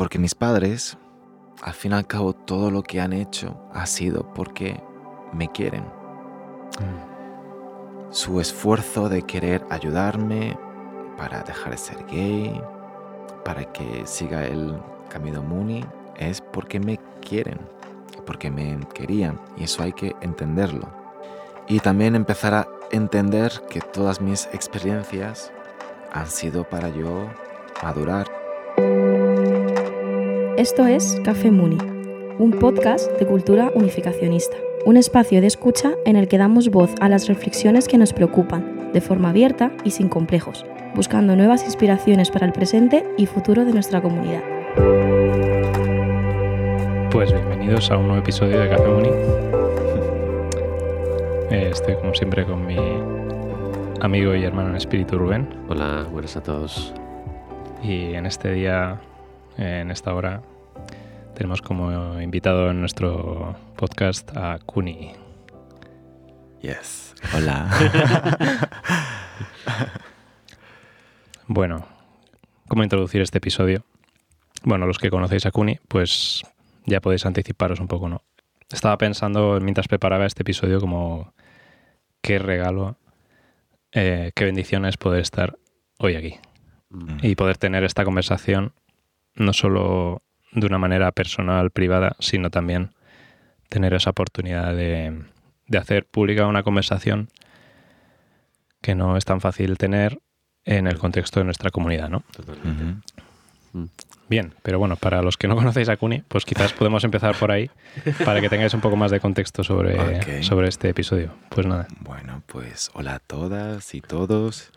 porque mis padres, al fin y al cabo, todo lo que han hecho ha sido porque me quieren. Su esfuerzo de querer ayudarme para dejar de ser gay, para que siga el camino Muni, es porque me quieren, porque me querían, y eso hay que entenderlo. Y también empezar a entender que todas mis experiencias han sido para yo madurar. Esto es Café Muni, un podcast de cultura unificacionista, un espacio de escucha en el que damos voz a las reflexiones que nos preocupan, de forma abierta y sin complejos, buscando nuevas inspiraciones para el presente y futuro de nuestra comunidad. Pues bienvenidos a un nuevo episodio de Café Muni. Eh, Estoy como siempre con mi amigo y hermano en espíritu Rubén. Hola, buenas a todos. Y en este día, en esta hora, tenemos como invitado en nuestro podcast a Kuni. Yes. Hola. Bueno, ¿cómo introducir este episodio? Bueno, los que conocéis a Kuni, pues ya podéis anticiparos un poco, ¿no? Estaba pensando mientras preparaba este episodio como qué regalo, eh, qué bendiciones poder estar hoy aquí Mm. y poder tener esta conversación no solo de una manera personal, privada, sino también tener esa oportunidad de, de hacer pública una conversación que no es tan fácil tener en el contexto de nuestra comunidad, ¿no? Totalmente. Bien, pero bueno, para los que no conocéis a Kuni, pues quizás podemos empezar por ahí para que tengáis un poco más de contexto sobre, sobre este episodio. Pues nada, Bueno, pues hola a todas y todos.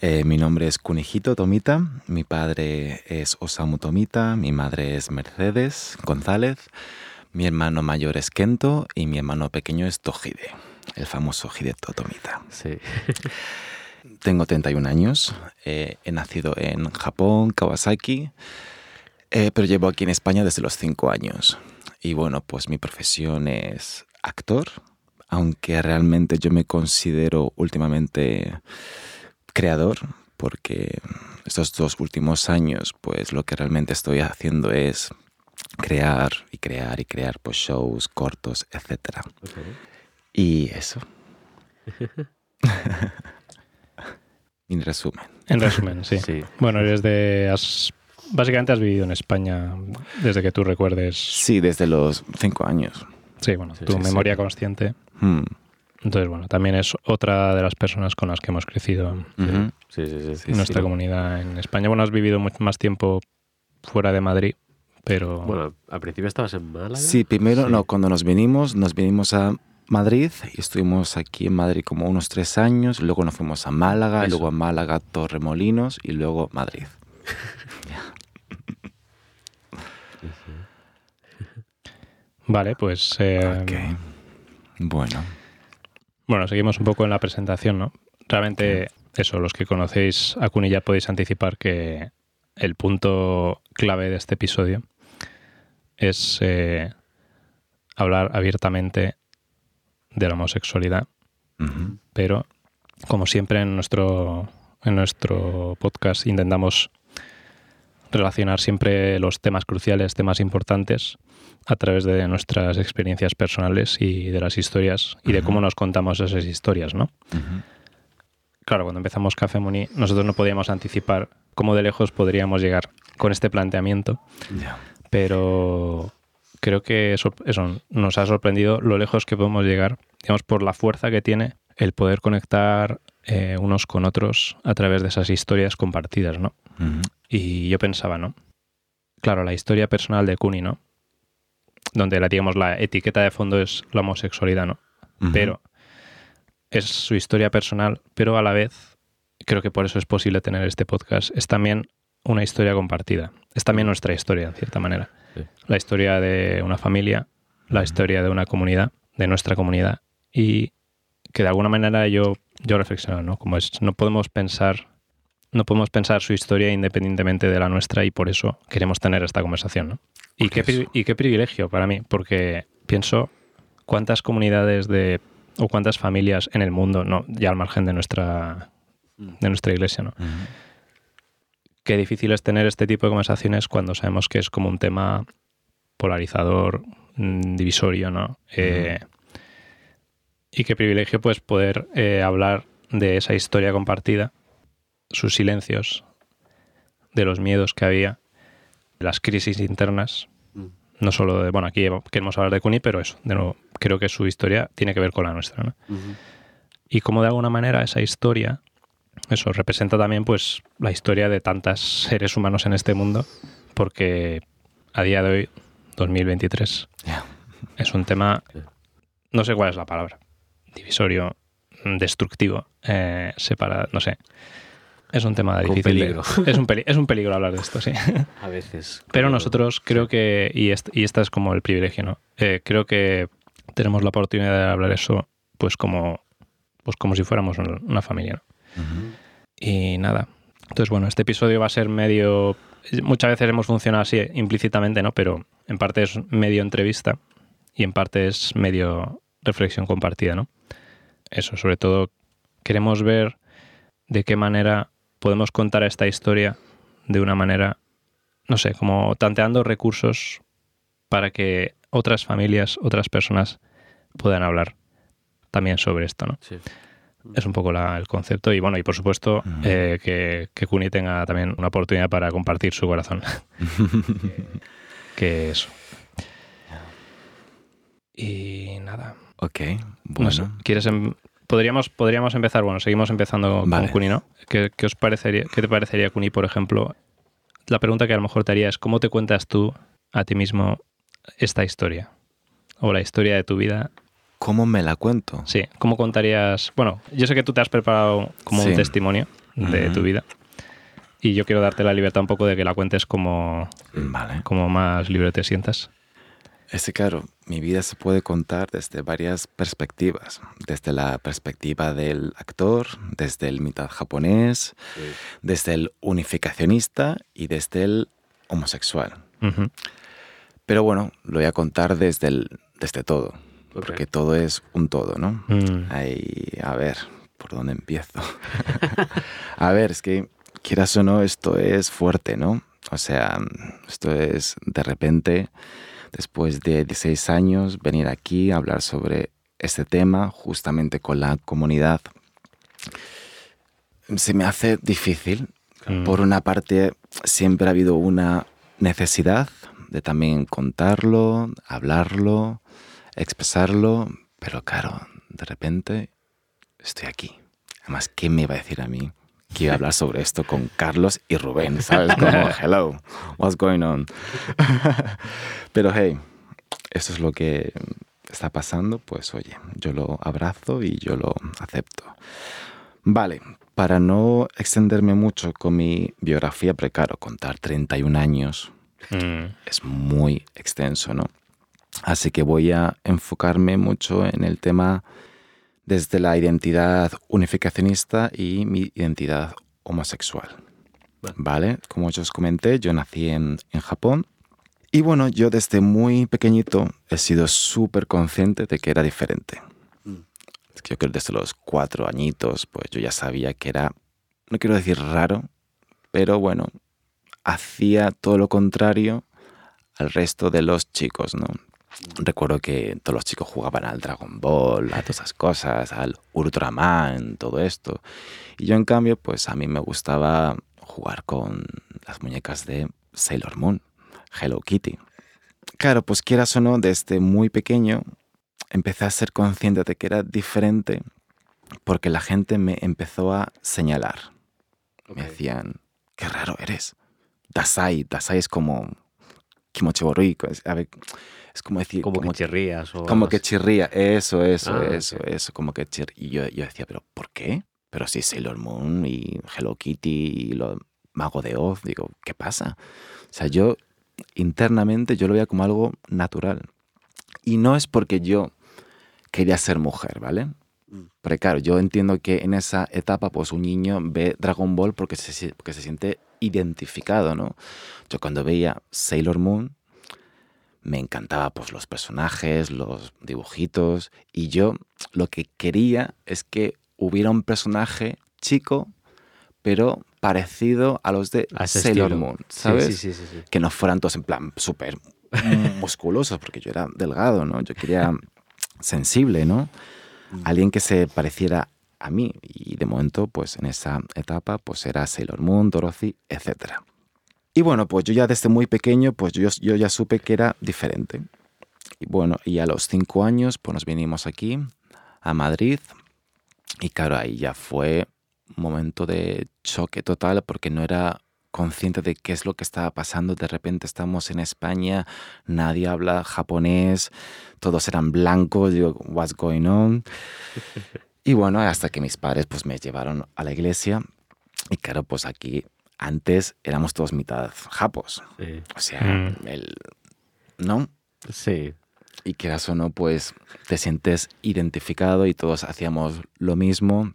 Eh, mi nombre es Kunihito Tomita, mi padre es Osamu Tomita, mi madre es Mercedes González, mi hermano mayor es Kento y mi hermano pequeño es Tojide, el famoso Hideto Tomita. Sí. Tengo 31 años, eh, he nacido en Japón, Kawasaki, eh, pero llevo aquí en España desde los 5 años. Y bueno, pues mi profesión es actor, aunque realmente yo me considero últimamente creador, porque estos dos últimos años, pues lo que realmente estoy haciendo es crear y crear y crear pues shows, cortos, etc. Y eso. en resumen. en resumen, sí. Sí. Bueno, eres de... Has, básicamente has vivido en España desde que tú recuerdes. Sí, desde los cinco años. Sí, bueno, Sí, tu sí, sí. memoria consciente. Hmm. Entonces, bueno, también es otra de las personas con las que hemos crecido Ujú. Sí, sí, sí. sí, en nuestra sí. comunidad en España. Bueno, has vivido mucho más tiempo fuera de Madrid, pero... Bueno, al principio estabas en Málaga. Sí, primero, Sí. no, cuando nos vinimos, nos vinimos a Madrid y estuvimos aquí en Madrid como unos tres años, luego nos fuimos a Málaga, y Eso. luego a Málaga, Torremolinos y luego Madrid. Vale, pues... eh, Ok. Bueno. Bueno, seguimos un poco en la presentación, ¿no? Realmente, eso, los que conocéis a Kuni ya podéis anticipar que el punto clave de este episodio es eh, hablar abiertamente de la homosexualidad, pero como siempre en nuestro, en nuestro podcast intentamos relacionar siempre los temas cruciales, temas importantes, a través de nuestras experiencias personales y de las historias y de cómo nos contamos esas historias, ¿no? Claro, cuando empezamos Café Muni, nosotros no podíamos anticipar cómo de lejos podríamos llegar con este planteamiento, pero creo que eso, eso nos ha sorprendido lo lejos que podemos llegar, digamos, por la fuerza que tiene el poder conectar eh, unos con otros a través de esas historias compartidas, ¿no? Y yo pensaba, ¿no? Claro, la historia personal de Kuni, ¿no? Donde la, digamos, la etiqueta de fondo es la homosexualidad, ¿no? Pero es su historia personal, pero a la vez, creo que por eso es posible tener este podcast, es también una historia compartida. Es también nuestra historia, en cierta manera. Sí. La historia de una familia, la historia de una comunidad, de nuestra comunidad, y que de alguna manera yo, yo reflexiono, ¿no? Como es, no podemos pensar, no podemos pensar su historia independientemente de la nuestra y por eso queremos tener esta conversación, ¿no? Y qué, y qué privilegio para mí, porque pienso cuántas comunidades de o cuántas familias en el mundo, no, ya al margen de nuestra de nuestra iglesia, ¿no? Qué difícil es tener este tipo de conversaciones cuando sabemos que es como un tema polarizador, mm, divisorio, ¿no? Eh, y qué privilegio pues poder eh, hablar de esa historia compartida, sus silencios, de los miedos que había, las crisis internas, Mm. no solo de, bueno, aquí queremos hablar de Kuni, pero eso, de nuevo, creo que su historia tiene que ver con la nuestra, ¿no? Y cómo de alguna manera esa historia, eso representa también pues la historia de tantos seres humanos en este mundo, porque a día de hoy, 2023, Ya. es un tema, no sé cuál es la palabra, divisorio, destructivo, eh, separa, no sé. Es un tema difícil. de- es, un peli- es un peligro hablar de esto, sí. A veces. Pero nosotros creo que, y, est- y esta es como el privilegio, ¿no? Eh, creo que tenemos la oportunidad de hablar eso, pues como, pues como si fuéramos un- una familia, ¿no? Y nada. Entonces, bueno, este episodio va a ser medio. Muchas veces hemos funcionado así implícitamente, ¿no? Pero en parte es medio entrevista y en parte es medio reflexión compartida, ¿no? Eso, sobre todo, queremos ver de qué manera podemos contar esta historia de una manera, no sé, como tanteando recursos para que otras familias, otras personas puedan hablar también sobre esto, ¿no? Sí. Es un poco la- el concepto y bueno, y por supuesto Ujú. eh, que, que Kuni tenga también una oportunidad para compartir su corazón. que eso. Y nada. ok, No bueno. sé, ¿quieres em- podríamos, podríamos empezar, bueno, seguimos empezando Vale. con Kuni, ¿no? ¿Qué, qué os parecería, ¿Qué te parecería Kuni, por ejemplo? La pregunta que a lo mejor te haría es ¿cómo te cuentas tú a ti mismo esta historia? O la historia de tu vida ¿Cómo me la cuento? Sí, ¿cómo contarías? Bueno, yo sé que tú te has preparado como un testimonio de tu vida y yo quiero darte la libertad un poco de que la cuentes como, Vale. como más libre te sientas. Es que, claro, mi vida se puede contar desde varias perspectivas. Desde la perspectiva del actor, desde el mitad japonés, Sí. desde el unificacionista y desde el homosexual. Pero bueno, lo voy a contar desde, el, desde todo, porque todo es un todo, ¿no? Mm, Ahí, a ver, ¿por dónde empiezo? a ver, es que, quieras o no, esto es fuerte, ¿no? O sea, esto es de repente, después de 16 años, venir aquí a hablar sobre este tema, justamente con la comunidad. Se me hace difícil. mm, Por una parte, siempre ha habido una necesidad de también contarlo, hablarlo, expresarlo, pero claro, de repente estoy aquí. Además, ¿quién me iba a decir a mí que iba a hablar sobre esto con Carlos y Rubén? ¿Sabes? Como, hello, what's going on? pero hey, eso es lo que está pasando, pues oye, yo lo abrazo y yo lo acepto. Vale, para no extenderme mucho con mi biografía, porque claro, contar 31 años mm, es muy extenso, ¿no? Así que voy a enfocarme mucho en el tema desde la identidad unificacionista y mi identidad homosexual. Vale. ¿Vale? Como yo os comenté, yo nací en, en Japón y bueno, yo desde muy pequeñito he sido súper consciente de que era diferente. Mm. Es que yo creo que desde los cuatro añitos, pues yo ya sabía que era, no quiero decir raro, pero bueno, hacía todo lo contrario al resto de los chicos, ¿no? Recuerdo que todos los chicos jugaban al Dragon Ball, a todas esas cosas, al Ultraman, todo esto. Y yo en cambio, pues a mí me gustaba jugar con las muñecas de Sailor Moon, Hello Kitty. Claro, pues quieras o no, desde muy pequeño empecé a ser consciente de que era diferente porque la gente me empezó a señalar. Me Ok. decían, qué raro eres. Dasai, Dasai es como kimochi borui, es- a ver, es como decir, Como, como, que chirrías o como que chirría, eso, eso, Ah, eso, ok. eso, como que chirría. Y yo, yo decía, pero ¿por qué? Pero sí, Sailor Moon y Hello Kitty y lo Mago de Oz, digo, ¿qué pasa? O sea, yo internamente yo lo veía como algo natural. Y no es porque yo quería ser mujer, ¿vale? Mm. Porque claro, yo entiendo que en esa etapa pues un niño ve Dragon Ball porque se, si- porque se siente identificado, ¿no? Yo cuando veía Sailor Moon me encantaba pues los personajes, los dibujitos y yo lo que quería es que hubiera un personaje chico pero parecido a los de A Sailor. Moon, ¿sabes? Sí, sí, sí. Que no fueran todos en plan súper musculosos, porque yo era delgado, ¿no? Yo quería sensible, ¿no? Mm. Alguien que se pareciera a mí. Y de momento, pues en esa etapa, pues era Sailor Moon, Dorothy, etc. Y bueno, pues yo ya desde muy pequeño, pues yo, yo ya supe que era diferente. Y bueno, y a los cinco años, pues nos vinimos aquí, a Madrid. Y claro, ahí ya fue un momento de choque total porque no era consciente de qué es lo que estaba pasando. De repente estamos en España, nadie habla japonés, todos eran blancos, digo, what's going on? Y bueno, hasta que mis padres pues me llevaron a la iglesia y claro, pues aquí antes éramos todos mitad japos. Sí. O sea, Mm. el, ¿no? Sí. Y quieras o no, pues te sientes identificado y todos hacíamos lo mismo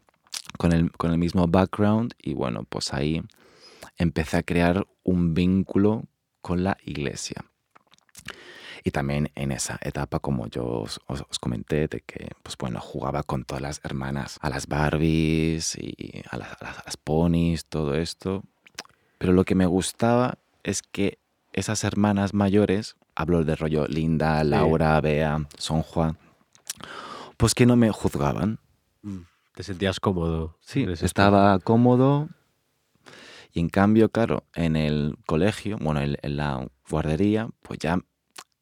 con el, con el mismo background y bueno, pues ahí empecé a crear un vínculo con la iglesia. Y también en esa etapa, como yo os, os- os comenté, de que, pues bueno, jugaba con todas las hermanas, a las Barbies y a las, a las- a las ponis, todo esto. Pero lo que me gustaba es que esas hermanas mayores, hablo de rollo Linda, Laura, Bea, Sonjua, pues que no me juzgaban. Mm. Te sentías cómodo. Sí, estaba cómodo. Y en cambio, claro, en el colegio, bueno, en, en la guardería, pues ya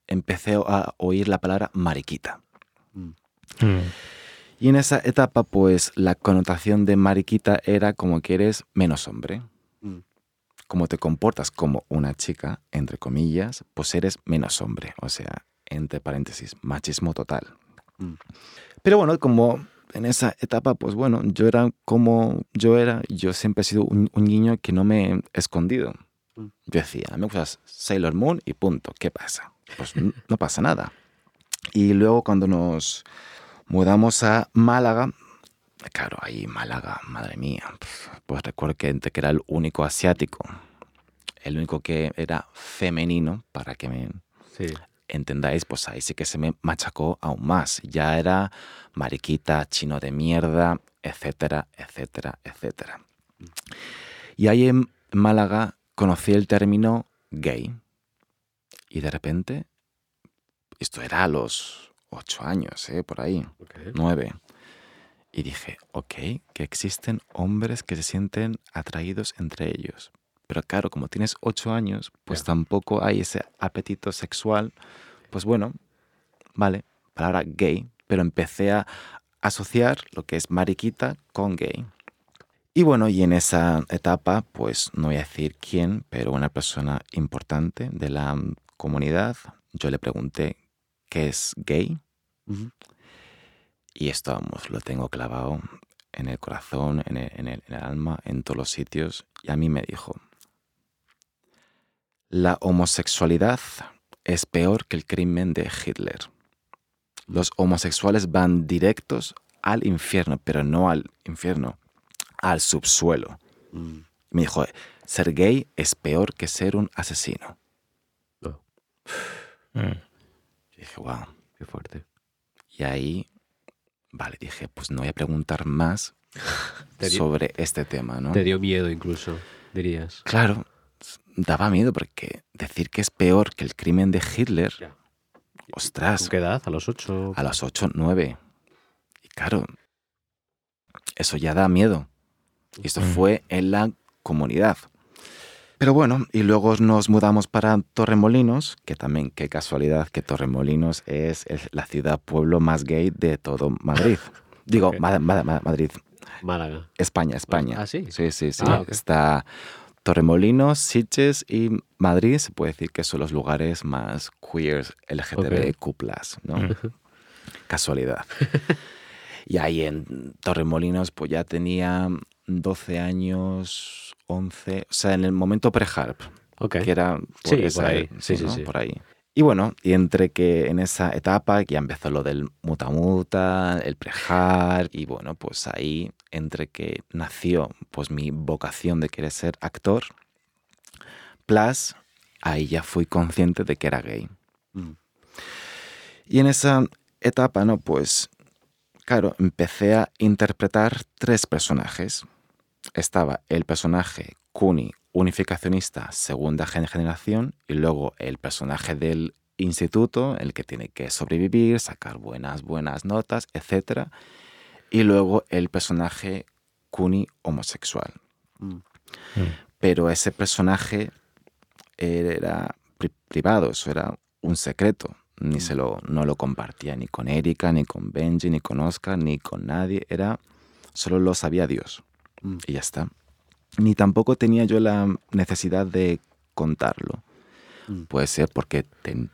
empecé a oír la palabra mariquita. Mm. Mm. Y en esa etapa, pues la connotación de mariquita era como que eres menos hombre. Mm. Como te comportas como una chica, entre comillas, pues eres menos hombre. O sea, entre paréntesis, machismo total. Mm. Pero bueno, como en esa etapa, pues bueno, yo era como yo era. Yo siempre he sido un, un niño que no me he escondido. Mm. Yo decía, me gusta Sailor Moon y punto. ¿Qué pasa? Pues no pasa nada. Y luego cuando nos mudamos a Málaga, claro, ahí Málaga, madre mía, pues recuerdo que, que era el único asiático, el único que era femenino, para que me Sí. entendáis, pues ahí sí que se me machacó aún más. Ya era mariquita, chino de mierda, etcétera, etcétera, etcétera. Y ahí en Málaga conocí el término gay. Y de repente, esto era a los ocho años, ¿eh? por ahí, nueve. Y dije, ok, que existen hombres que se sienten atraídos entre ellos. Pero claro, como tienes ocho años, pues Ya. tampoco hay ese apetito sexual. Pues bueno, vale, palabra gay, pero empecé a asociar lo que es mariquita con gay. Y bueno, y en esa etapa, pues no voy a decir quién, pero una persona importante de la comunidad, yo le pregunté qué es gay Ujú. Y esto, vamos, lo tengo clavado en el corazón, en el, en el- en el alma, en todos los sitios. Y a mí me dijo, la homosexualidad es peor que el crimen de Hitler. Los homosexuales van directos al infierno, pero no al infierno, al subsuelo. Mm. Me dijo, ser gay es peor que ser un asesino. Mm. Y dije, wow. Qué fuerte. Y ahí, vale, dije, pues no voy a preguntar más sobre este tema, ¿no? Te dio miedo incluso, dirías. Claro, daba miedo porque decir que es peor que el crimen de Hitler, Ya. ostras, ¿Con qué edad? ¿A los ocho? a las 8, 9. Y claro, eso ya da miedo. Y esto Mm. fue en la comunidad. Pero bueno, y luego nos mudamos para Torremolinos, que también, qué casualidad que Torremolinos es el- la ciudad pueblo más gay de todo Madrid. Digo, Madrid, Málaga. España, España. ¿Ah, sí? Sí, sí, sí. Ah. Está Torremolinos, Sitges y Madrid. Se puede decir que son los lugares más queers LGTBQ+, ¿no? Mm. Casualidad. y ahí en Torremolinos pues ya tenía 12 años, 11, o sea, en el momento pre-harp, Ok. que era por, Sí, por esa- ahí. Sí, sí, ¿no? sí. por ahí. Y bueno, y entre que en esa etapa ya empezó lo del muta muta, el prejar, y bueno, pues ahí entre que nació pues mi vocación de querer ser actor, plus ahí ya fui consciente de que era gay. Mm. Y en esa etapa, ¿no? Pues, claro, empecé a interpretar tres personajes. Estaba el personaje Kuni unificacionista segunda generación y luego el personaje del instituto, el que tiene que sobrevivir, sacar buenas, buenas notas, etc. Y luego el personaje Kuni homosexual. Mm. Pero ese personaje era privado, eso era un secreto. Ni se lo, no lo compartía ni con Erika, ni con Benji, ni con Oscar, ni con nadie. Era, solo lo sabía Dios. Mm. Y ya está. Ni tampoco tenía yo la necesidad de contarlo. Mm. Puede ser porque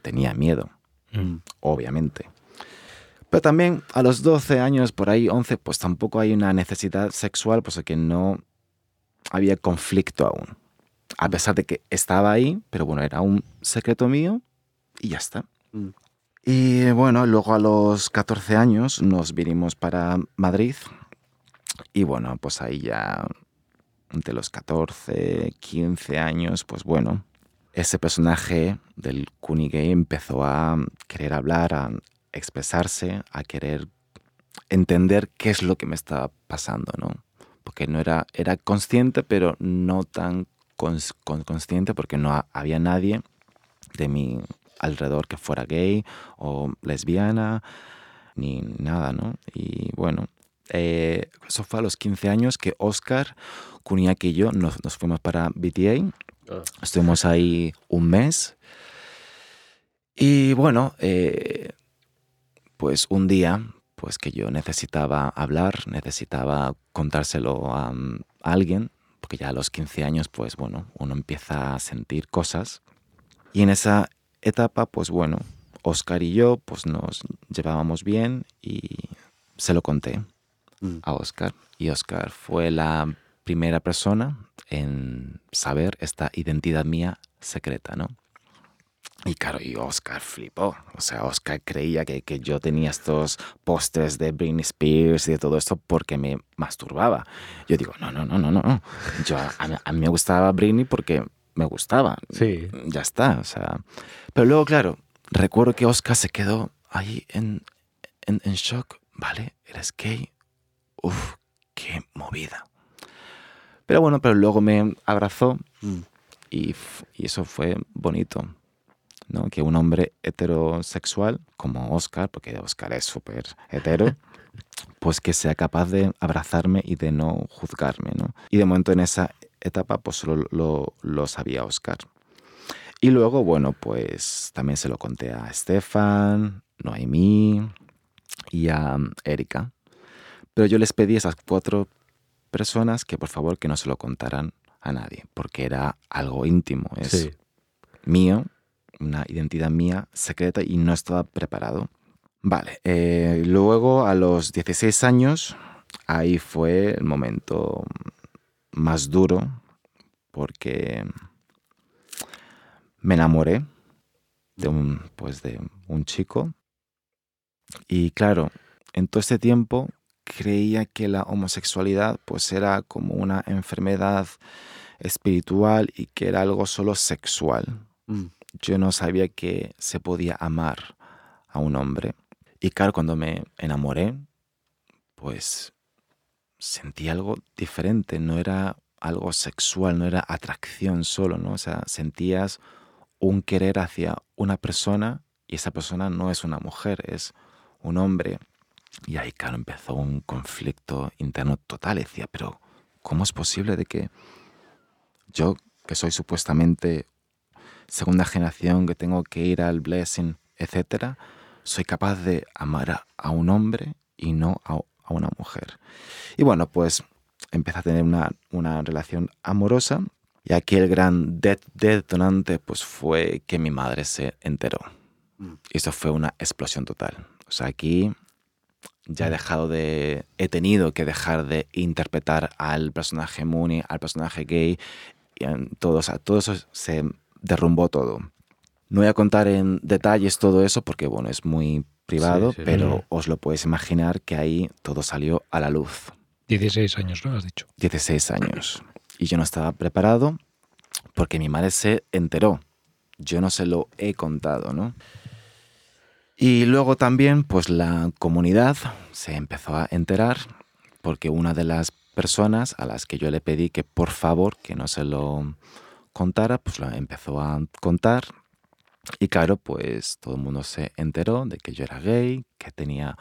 tenía miedo, Mm. obviamente. Pero también a los 12 años, por ahí 11, pues tampoco hay una necesidad sexual, pues que no había conflicto aún. A pesar de que estaba ahí, pero bueno, era un secreto mío y ya está. Mm. Y bueno, luego a los 14 años nos vinimos para Madrid y bueno, pues ahí ya entre los 14, 15 años, pues bueno, ese personaje del Kunigay empezó a querer hablar, a expresarse, a querer entender qué es lo que me estaba pasando, ¿no? Porque no era, era consciente, pero no tan cons- con- consciente porque no ha- había nadie de mi alrededor que fuera gay o lesbiana, ni nada, ¿no? Y bueno, eh, eso fue a los 15 años que Oscar, Kuniaki y yo nos, nos fuimos para BTA. Ah. Estuvimos ahí un mes. Y bueno, eh, pues un día, pues que yo necesitaba hablar, necesitaba contárselo a, mm, a alguien, porque ya a los 15 años, pues bueno, uno empieza a sentir cosas. Y en esa etapa, pues bueno, Oscar y yo, pues nos llevábamos bien y se lo conté Mm. a Oscar. Y Oscar fue la primera persona en saber esta identidad mía secreta, ¿no? Y claro, y Oscar flipó. O sea, Oscar creía que, que yo tenía estos pósters de Britney Spears y de todo esto porque me masturbaba. Yo digo, no, no, no, no, no. Yo, a, mí, a mí me gustaba Britney porque me gustaba. Sí. Ya está, o sea. Pero luego, claro, recuerdo que Oscar se quedó ahí en, en, en shock. Vale, eres gay. Uf, qué movida. Pero bueno, pero luego me abrazó Mm. y, eso fue bonito. ¿no? Que un hombre heterosexual como Oscar, porque Oscar es súper hetero, pues que sea capaz de abrazarme y de no juzgarme. ¿no? Y de momento en esa etapa pues solo lo, lo sabía Oscar. Y luego, bueno, pues también se lo conté a Estefan, Noemí y a um, Erika. Pero yo les pedí a esas cuatro personas que por favor que no se lo contaran a nadie, porque era algo íntimo, es Sí. mío, una identidad mía secreta y no estaba preparado. Vale, eh, luego a los 16 años, ahí fue el momento más duro porque me enamoré de un, pues de un chico y claro, en todo este tiempo creía que la homosexualidad pues era como una enfermedad espiritual y que era algo solo sexual. Mm. Yo no sabía que se podía amar a un hombre. Y claro, cuando me enamoré, pues sentí algo diferente, no era algo sexual, no era atracción solo, ¿no? O sea, sentías un querer hacia una persona y esa persona no es una mujer, es un hombre. Y ahí, claro, empezó un conflicto interno total. Decía, pero ¿cómo es posible de que yo, que soy supuestamente segunda generación, que tengo que ir al blessing, etcétera, soy capaz de amar a, a un hombre y no a, a una mujer? Y bueno, pues empecé a tener una, una relación amorosa y aquí el gran det- detonante pues fue que mi madre se enteró. Mm. Y eso fue una explosión total. O sea, aquí ya he dejado de... He tenido que dejar de interpretar al personaje Mooney, al personaje gay, y en todo, o sea, todo eso se derrumbó todo. No voy a contar en detalles todo eso porque, bueno, es muy privado, Sí, sí, pero sí. os lo podéis imaginar que ahí todo salió a la luz. 16 años, ¿no? Has dicho. 16 años. Y yo no estaba preparado porque mi madre se enteró. Yo no se lo he contado, ¿no? Y luego también, pues la comunidad se empezó a enterar porque una de las personas a las que yo le pedí que por favor que no se lo contara, pues lo empezó a contar. Y claro, pues todo el mundo se enteró de que yo era gay, que tenía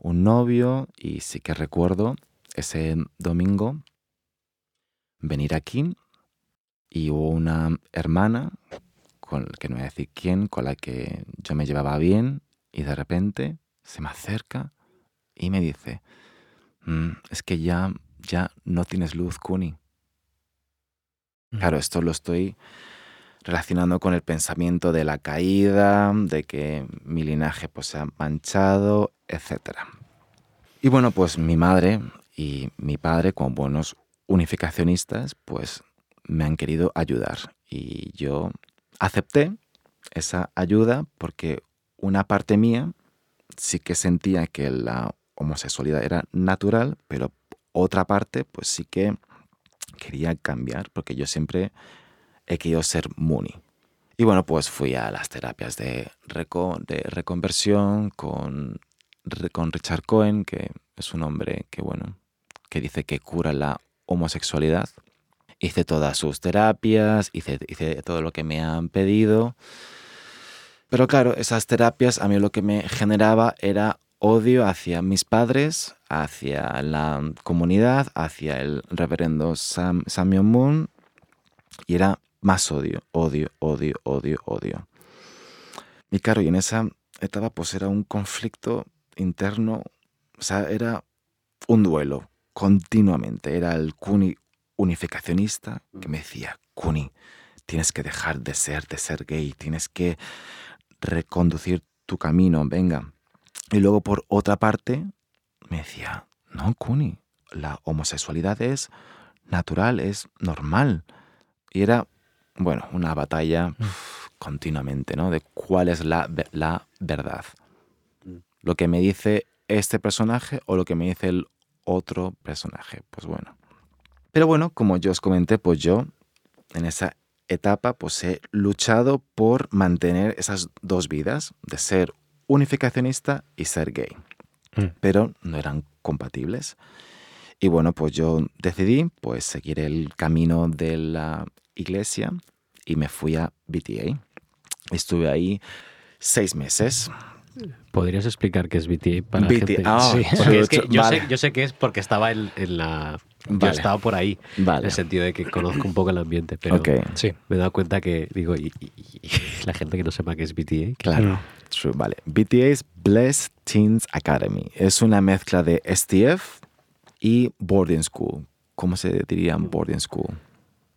un novio y sí que recuerdo ese domingo venir aquí y hubo una hermana, con, que no voy a decir quién, con la que yo me llevaba bien y de repente se me acerca y me dice, "Mm, es que ya, ya no tienes luz, Kuni. Claro, esto lo estoy relacionando con el pensamiento de la caída, de que mi linaje pues, se ha manchado, etc. Y bueno, pues mi madre y mi padre, como buenos unificacionistas, pues me han querido ayudar. Y yo acepté esa ayuda porque una parte mía sí que sentía que la homosexualidad era natural, pero otra parte pues sí que quería cambiar porque yo siempre he querido ser Muni. Y bueno, pues fui a las terapias de, reco de reconversión con, con Richard Cohen, que es un hombre que, bueno, que dice que cura la homosexualidad. Hice todas sus terapias, hice, hice todo lo que me han pedido. Pero claro, esas terapias a mí lo que me generaba era odio hacia mis padres, hacia la comunidad, hacia el reverendo Sam, Samuel Moon, y era más odio, odio, odio, odio, odio. Y claro, y en esa etapa pues era un conflicto interno, o sea, era un duelo continuamente. Era el Kuni unificacionista que me decía, Kuni, tienes que dejar de ser, de ser gay, tienes que reconducir tu camino, venga. Y luego por otra parte me decía, no, Kuni, la homosexualidad es natural, es normal. Y era, bueno, una batalla uf, continuamente, ¿no? De cuál es la, la verdad. Mm. Lo que me dice este personaje o lo que me dice el otro personaje. Pues bueno. Pero bueno, como yo os comenté, pues yo en esa etapa pues he luchado por mantener esas dos vidas, de ser unificacionista y ser gay. Mm. Pero no eran compatibles. Y bueno, pues yo decidí pues seguir el camino de la iglesia y me fui a BTA. Estuve ahí seis meses. ¿Podrías explicar qué es BTA para BTA, gente? ah, Sí, porque es que mucho- yo, vale. sé, yo sé que es porque estaba en, en la... Yo Vale. he estado por ahí, en el sentido de que conozco un poco el ambiente, pero Ok, Sí. me he dado cuenta que, digo, y, y- y la gente que no sepa qué es BTA, claro. True, vale. BTA es Blessed Teens Academy. Es una mezcla de STF y boarding school. ¿Cómo se diría boarding school?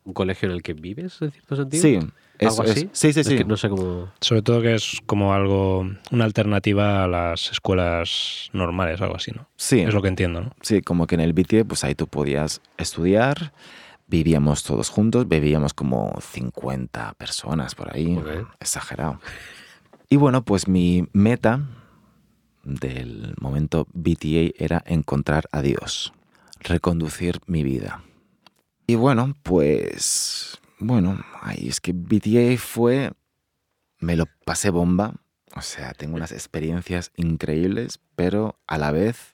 un colegio en el que vives, en cierto sentido. Sí, ¿Algo eso es- así? sí, sí, Es sí. que no sé cómo... Sobre todo que es como algo, una alternativa a las escuelas normales, algo así, ¿no? Sí, Es lo que entiendo, ¿no? sí, como que en el BTA, pues ahí tú podías estudiar, vivíamos todos juntos, vivíamos como 50 personas por ahí, Ok. exagerado. Y bueno, pues mi meta del momento BTA era encontrar a Dios, reconducir mi vida. Y bueno, pues, bueno, ay, es que BTA fue, me lo pasé bomba, o sea, tengo unas experiencias increíbles, pero a la vez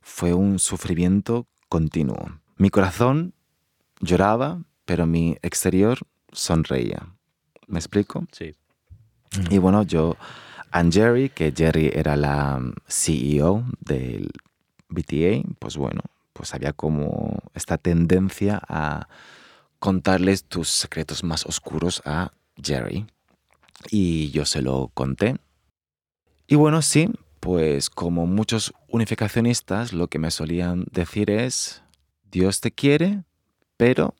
fue un sufrimiento continuo. Mi corazón lloraba, pero mi exterior sonreía. ¿Me explico? Sí. Y bueno, yo, and Jerry, que Jerry era la mm, CEO del BTA, pues bueno, pues había como esta tendencia a contarles tus secretos más oscuros a Jerry. Y yo se lo conté. Y bueno, sí, pues como muchos unificacionistas, lo que me solían decir es, Dios te quiere, pero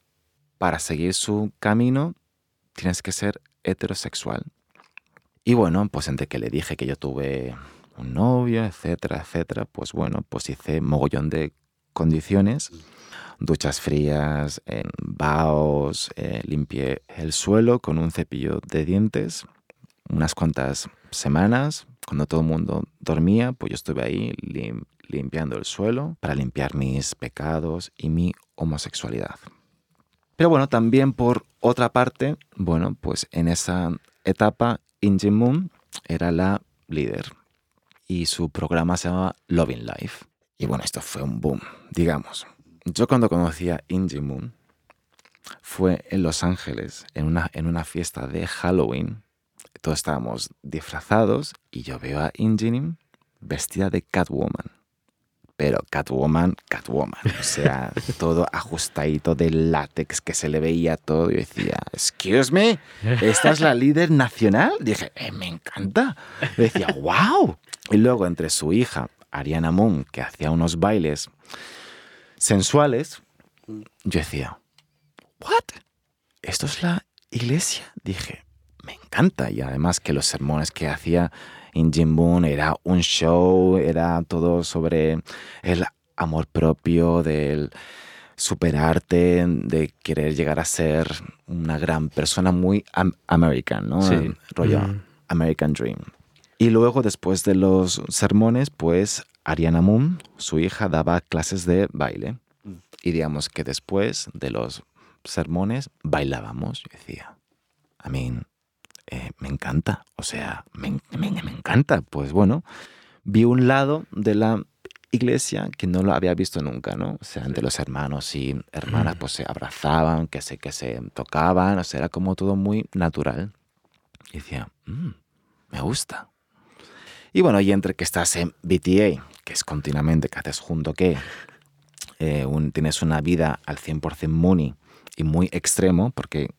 para seguir su camino tienes que ser heterosexual. Y bueno, pues entre que le dije que yo tuve un novio, etcétera, etcétera, pues bueno, pues hice mogollón de condiciones, duchas frías, en baos, eh, limpié el suelo con un cepillo de dientes unas cuantas semanas, cuando todo el mundo dormía, pues yo estuve ahí lim- limpiando el suelo para limpiar mis pecados y mi homosexualidad. Pero bueno, también por otra parte, bueno, pues en esa etapa, Injin Moon era la líder y su programa se llamaba Loving Life. Y bueno, esto fue un boom, digamos. Yo cuando conocí a Inji Moon fue en Los Ángeles, en una, en una fiesta de Halloween. Todos estábamos disfrazados y yo veo a Inji vestida de Catwoman. Pero Catwoman, Catwoman. O sea, todo ajustadito de látex que se le veía todo. Y yo decía, excuse me, ¿esta es la líder nacional? Dije, eh, me encanta. Y decía, wow. Y luego entre su hija, Ariana Moon, que hacía unos bailes sensuales, yo decía, ¿what? ¿Esto es la iglesia? Dije, me encanta. Y además que los sermones que hacía en Moon era un show, era todo sobre el amor propio, del superarte, de querer llegar a ser una gran persona muy am- American, ¿no? Sí. Rollo Mm. American Dream. Y luego, después de los sermones, pues Ariana Moon, su hija, daba clases de baile. Y digamos que después de los sermones bailábamos. Yo decía, I mean, eh, me encanta. O sea, me, me- me encanta. Pues bueno, vi un lado de la iglesia que no lo había visto nunca, ¿no? O sea, entre los hermanos y hermanas pues se abrazaban, que se, que se tocaban, o sea, era como todo muy natural. Y decía, "Mm, me gusta. Y bueno, y entre que estás en BTA, que es continuamente que haces junto que eh, un- tienes una vida al 100% money y muy extremo, porque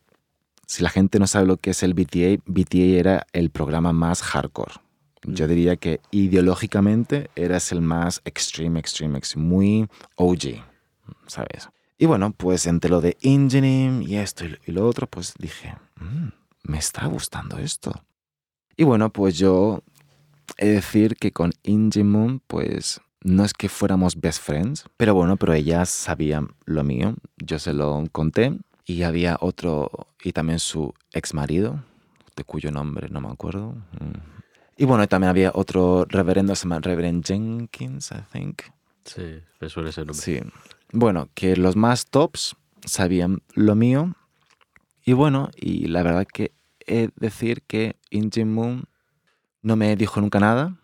si la gente no sabe lo que es el BTA, BTA era el programa más hardcore. Yo diría que ideológicamente eras el más extreme, extreme, extreme, muy OG, ¿sabes? Y bueno, pues entre lo de engineering y esto y lo- y lo otro, pues dije, "Mm, me está gustando esto. Y bueno, pues yo he de decir que con Inji Moon, pues no es que fuéramos best friends, pero bueno, pero ella sabía lo mío, yo se lo conté y había otro, y también su ex marido, de cuyo nombre no me acuerdo. Mm. Y bueno, también había otro reverendo, se llama Reverend Jenkins, I think. Sí, me suena ese nombre. Sí. Bueno, que los más tops sabían lo mío. Y bueno, y la verdad que he de decir que Inji Moon no me dijo nunca nada.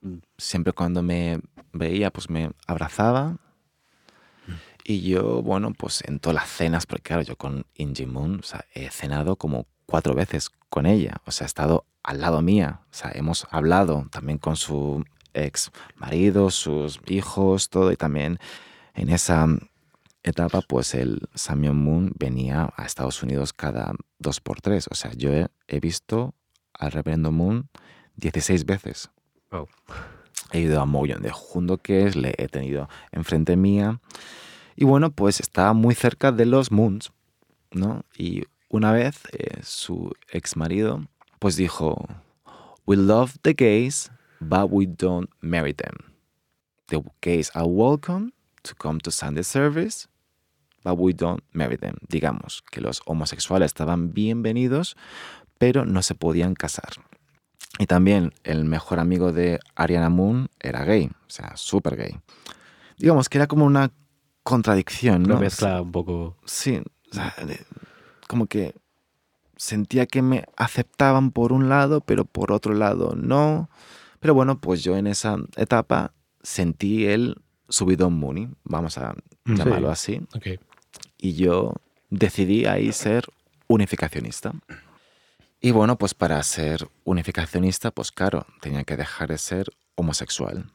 Mm. Siempre cuando me veía, pues me abrazaba. Y yo, bueno, pues en todas las cenas, porque claro, yo con Inji Moon, o sea, he cenado como cuatro veces con ella. O sea, ha estado al lado mía. O sea, hemos hablado también con su ex marido, sus hijos, todo. Y también en esa etapa, pues el Samyong Moon venía a Estados Unidos cada dos por tres. O sea, yo he, he visto al reverendo Moon 16 veces. He ido a mogollón de jundoques, le he tenido enfrente mía. Y bueno, pues estaba muy cerca de los Moons, ¿no? Y una vez eh, su ex marido, pues dijo, We love the gays, but we don't marry them. The gays are welcome to come to Sunday service, but we don't marry them. Digamos que los homosexuales estaban bienvenidos, pero no se podían casar. Y también el mejor amigo de Ariana Moon era gay, o sea, súper gay. Digamos que era como una contradicción, ¿no? mezcla un poco. Sí, o sea, como que sentía que me aceptaban por un lado, pero por otro lado no. Pero bueno, pues yo en esa etapa sentí el subidón Mooney, vamos a Mm. llamarlo así, y yo decidí ahí ser unificacionista. Y bueno, pues para ser unificacionista, pues claro, tenía que dejar de ser homosexual.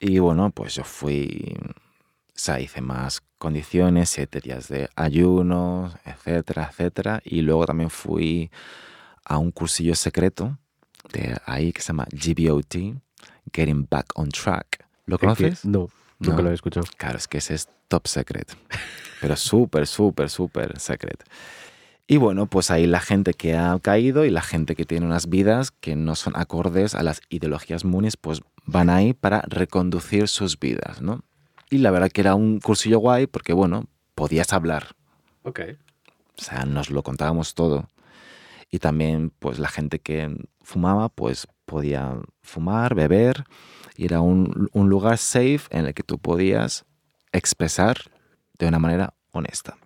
Y bueno, pues yo fui, o sea, hice más condiciones, siete días de ayuno, etcétera, etcétera. Y luego también fui a un cursillo secreto de ahí que se llama GBOT, Getting Back on Track. ¿Lo conoces? No, nunca No. lo he escuchado. Claro, es que ese es top secret. Pero súper, súper, súper secret. Y bueno, pues ahí la gente que ha caído y la gente que tiene unas vidas que no son acordes a las ideologías Moonies, pues van ahí para reconducir sus vidas, ¿no? Y la verdad que era un cursillo guay porque, bueno, podías hablar. Ok. O sea, nos lo contábamos todo. Y también, pues la gente que fumaba, pues podía fumar, beber. Y era un, un lugar safe en el que tú podías expresar de una manera honesta.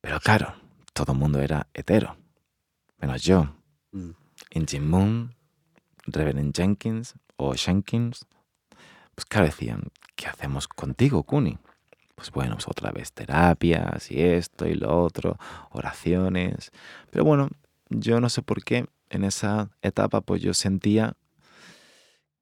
Pero claro, todo el mundo era hetero. Menos yo. Mm. Injin Moon, Reverend Jenkins o Jenkins. Pues claro, decían, ¿qué hacemos contigo, Kuni? pues bueno, pues otra vez terapias y esto y lo otro, oraciones. Pero bueno, yo no sé por qué en esa etapa pues yo sentía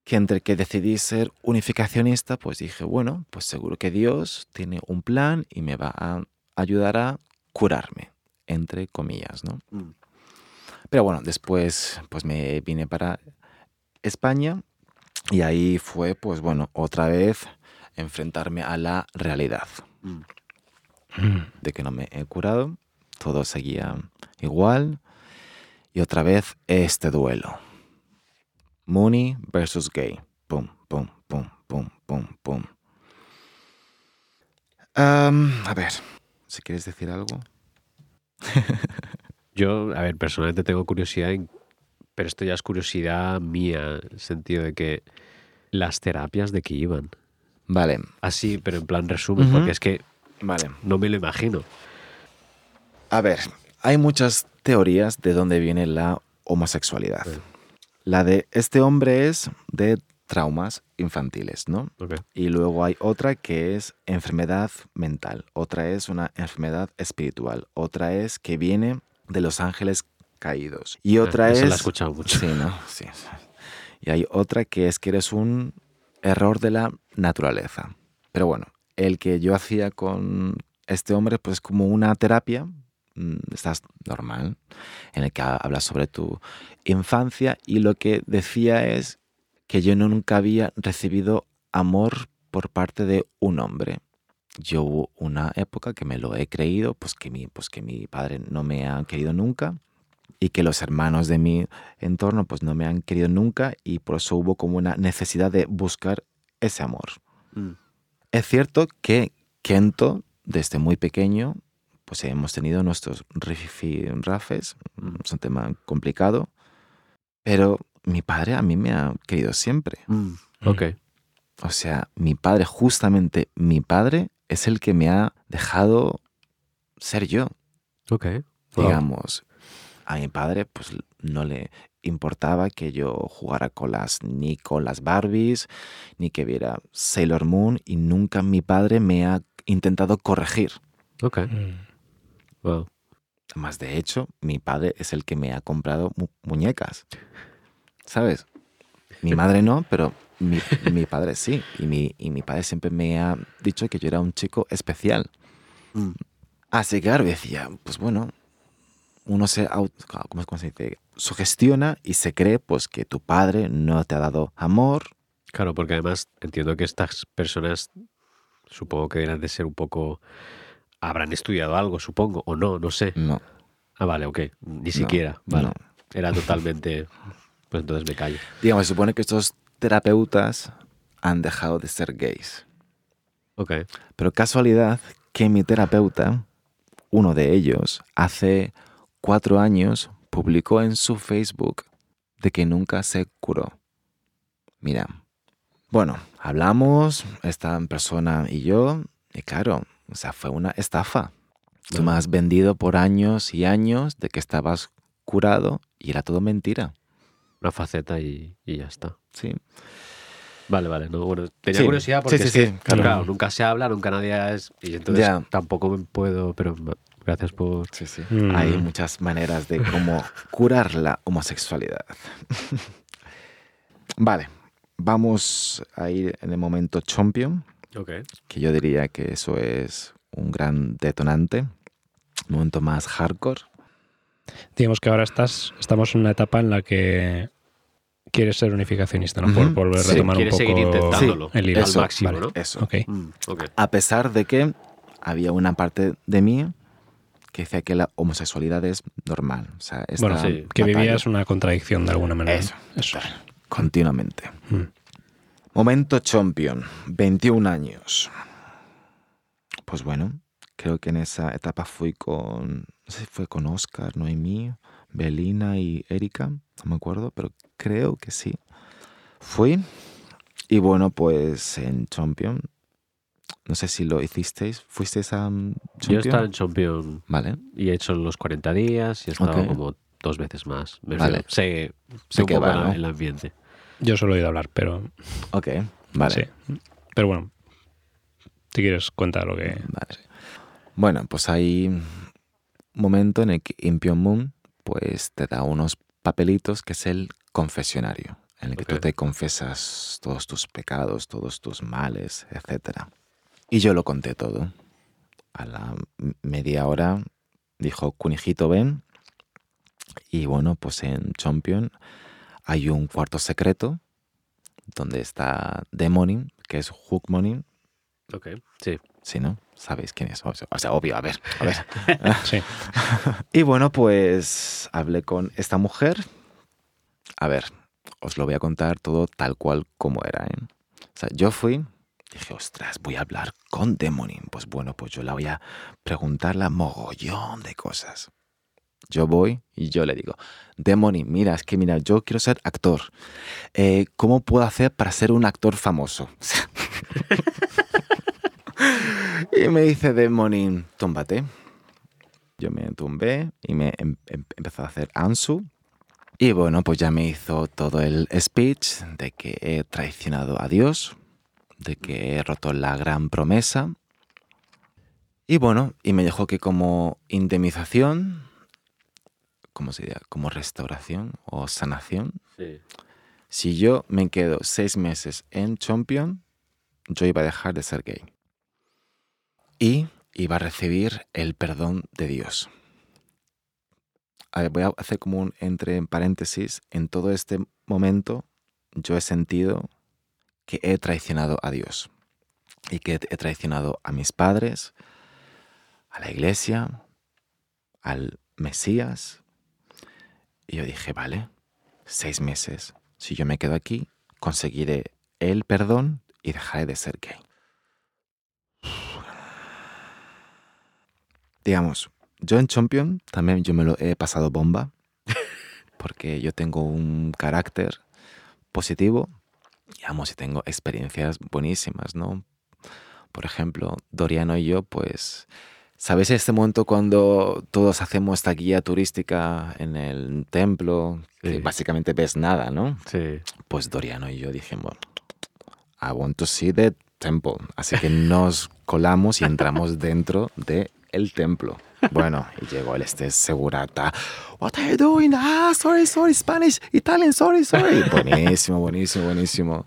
que entre que decidí ser unificacionista, pues dije, bueno, pues seguro que Dios tiene un plan y me va a ayudar a curarme, entre comillas, ¿no? Mm. Pero bueno, después pues me vine para España y ahí fue pues bueno, otra vez enfrentarme a la realidad Mm. de que no me he curado, todo seguía igual y otra vez este duelo. Mooney versus gay. Pum, pum, pum, pum, pum, pum. A ver, si quieres decir algo. Yo, a ver, personalmente tengo curiosidad, en- pero esto ya es curiosidad mía, en el sentido de que las terapias de que iban. Vale, Así, pero en plan resumen, porque es que vale. no me lo imagino. A ver, hay muchas teorías de dónde viene la homosexualidad. Sí. La de este hombre es de traumas infantiles, ¿no? Y luego hay otra que es enfermedad mental, otra es una enfermedad espiritual, otra es que viene de los ángeles caídos. Y otra Ah, esa es... la he escuchado mucho. Sí, ¿no? Sí. Y hay otra que es que eres un error de la naturaleza. Pero bueno, el que yo hacía con este hombre, pues es como una terapia, mm, estás normal, en el que ha- hablas sobre tu infancia y lo que decía es que yo nunca había recibido amor por parte de un hombre. Yo hubo una época que me lo he creído, pues que mi, pues que mi padre no me ha querido nunca y que los hermanos de mi entorno pues no me han querido nunca y por eso hubo como una necesidad de buscar ese amor. Mm. Es cierto que Kento, desde muy pequeño, pues hemos tenido nuestros rifirrafes, Mm. es un tema complicado, pero mi padre a mí me ha querido siempre. Mm. Ok. O sea, mi padre, justamente mi padre, es el que me ha dejado ser yo. Ok. Wow. Digamos, a mi padre pues no le importaba que yo jugara con las, ni con las Barbies, ni que viera Sailor Moon, y nunca mi padre me ha intentado corregir. Ok. Mm. Wow. Más de hecho, mi padre es el que me ha comprado mu- muñecas. ¿Sabes? Mi madre no, pero mi, mi padre sí. Y mi, y mi padre siempre me ha dicho que yo era un chico especial. Mm. Así que claro, decía, pues bueno, uno se, au- ¿cómo se dice? sugestiona y se cree pues que tu padre no te ha dado amor. Claro, porque además entiendo que estas personas supongo que deben de ser un poco... Habrán estudiado algo, supongo, o no, no sé. No, Ah, vale, ok. Ni No, siquiera. Vale. no. Era totalmente... Pues entonces me callo. Digamos, se supone que estos terapeutas han dejado de ser gays. Ok. Pero casualidad que mi terapeuta, uno de ellos, hace cuatro años publicó en su Facebook de que nunca se curó. Mira, bueno, hablamos, esta persona y yo, y claro, o sea, fue una estafa. Tú me has vendido por años y años de que estabas curado y era todo mentira. Una faceta y, y ya está. Sí. Vale, vale. No, bueno, tenía Sí. curiosidad porque Sí, sí, es que, sí, claro. claro, nunca se habla, nunca nadie es... Y entonces Ya. tampoco me puedo... Pero gracias por... Sí, sí. Mm. Hay muchas maneras de cómo curar la homosexualidad. vale, vamos a ir en el momento champion, Ok. que yo diría que eso es un gran detonante, un momento más hardcore. Digamos que ahora estás, estamos en una etapa en la que quieres ser unificacionista, ¿no? Por volver a Sí, retomar un Quieres poco seguir intentándolo el hilo. al Eso, máximo, vale. ¿no? Eso. Mm. A pesar de que había una parte de mí que decía que la homosexualidad es normal. O sea, esta Bueno, sí, que vivías una contradicción de alguna manera. Eso. Eso. continuamente. Mm. Momento champion, 21 años. Pues bueno, creo que en esa etapa fui con, no sé si fue con Oscar, Noemí, Belina y Erika, no me acuerdo, pero creo que sí. Fui y bueno, pues en Champion, no sé si lo hicisteis, ¿fuisteis a mm, Yo he Champion? estado en Champion Vale, y he hecho los 40 días y he estado como dos veces más. Me Vale. Sé, sé ¿De un qué poco va, no? el ambiente. Yo solo he oído hablar, pero ok, vale. sí. Pero bueno, Si quieres, cuenta lo que... Vale. Bueno, pues hay un momento en el que Impion Moon pues te da unos papelitos que es el confesionario, en el que tú te confesas todos tus pecados, todos tus males, etc. Y yo lo conté todo. A la media hora dijo, Kunijito, ven. Y bueno, pues en Champion hay un cuarto secreto donde está Demonin, que es Hookmonin, Ok, sí. Sí, ¿no? ¿Sabéis quién es? O sea, obvio, a ver, a ver. Sí. Y bueno, pues hablé con esta mujer. A ver, os lo voy a contar todo tal cual como era. ¿eh? O sea, yo fui, dije, ostras, voy a hablar con Demonin. Pues bueno, pues yo la voy a preguntar la mogollón de cosas. Yo voy y yo le digo, Demonin, mira, es que mira, yo quiero ser actor. Eh, ¿Cómo puedo hacer para ser un actor famoso? y me dice Demonin, túmbate. Yo me tumbé y me em- em- empezó a hacer Ansu. Y bueno, pues ya me hizo todo el speech de que he traicionado a Dios, de que he roto la gran promesa. Y bueno, y me dijo que como indemnización, ¿cómo se diría? Como restauración o sanación, Sí. si yo me quedo seis meses en Champion, yo iba a dejar de ser gay. Y iba a recibir el perdón de Dios. Voy a hacer como un entre paréntesis. En todo este momento yo he sentido que he traicionado a Dios. Y que he traicionado a mis padres, a la iglesia, al Mesías. Y yo dije, vale, seis meses. Si yo me quedo aquí, conseguiré el perdón y dejaré de ser gay. Digamos, yo en Champion también yo me lo he pasado bomba, porque yo tengo un carácter positivo, digamos, y tengo experiencias buenísimas, ¿no? Por ejemplo, Doriano y yo, pues, ¿sabes este momento cuando todos hacemos esta guía turística en el templo? Que Sí. básicamente ves nada, ¿no? Sí. Pues Doriano y yo dijimos, I want to see the temple. Así que nos colamos y entramos dentro del el templo. Bueno, y llegó el este segurata. What are you doing? Ah, sorry, sorry, Spanish, Italian, sorry, sorry. Buenísimo, buenísimo, buenísimo.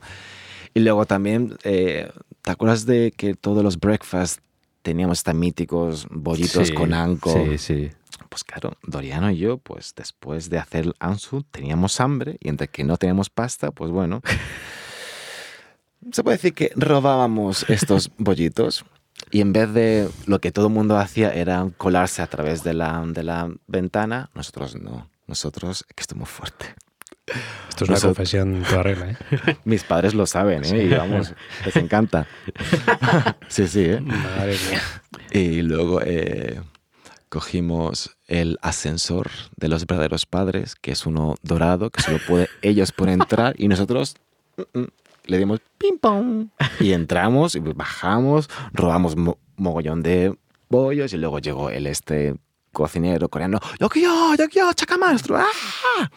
Y luego también, eh, ¿te acuerdas de que todos los breakfasts teníamos estos míticos bollitos Sí, con anco? Sí, sí. Pues claro, Doriano y yo, pues después de hacer el ansu, teníamos hambre y entre que no teníamos pasta, pues bueno, se puede decir que robábamos estos bollitos y en vez de lo que todo el mundo hacía era colarse a través de la, de la ventana, nosotros no. Nosotros, que esto es muy fuerte. Esto es una confesión toda regla, ¿eh? Mis padres lo saben, ¿eh? Y vamos, les encanta. Sí, sí, ¿eh? Madre mía. Y luego eh, cogimos el ascensor de los verdaderos padres, que es uno dorado, que solo puede, ellos pueden entrar, y nosotros mm, mm, le dimos ping pong. Y entramos, y bajamos, robamos mo- mogollón de bollos, y luego llegó el este cocinero coreano, yo quiero, yo quiero, chacamastro, ¡ah!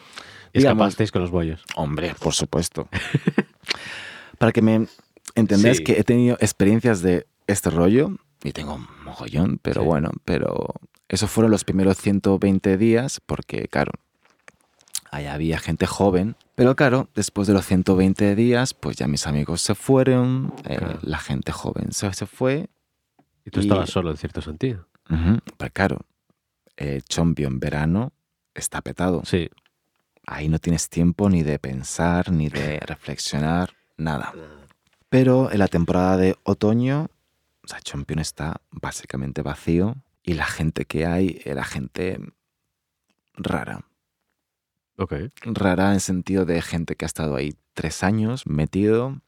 Y escapasteis con los bollos. Hombre, por supuesto. Para que me entendáis Sí. que he tenido experiencias de este rollo, y tengo un mogollón, pero Sí. bueno, pero esos fueron los primeros 120 días, porque claro, ahí había gente joven, pero claro, después de los 120 días, pues ya mis amigos se fueron, eh, Claro. la gente joven se, se fue, Y tú Y- estabas solo, en cierto sentido. Ujú, pero claro, chombio en verano está petado. Sí. Ahí no tienes tiempo ni de pensar, ni de reflexionar, nada. Pero en la temporada de otoño, o sea, Champion está básicamente vacío y la gente que hay era gente rara. Ok. Rara en sentido de gente que ha estado ahí tres años metido,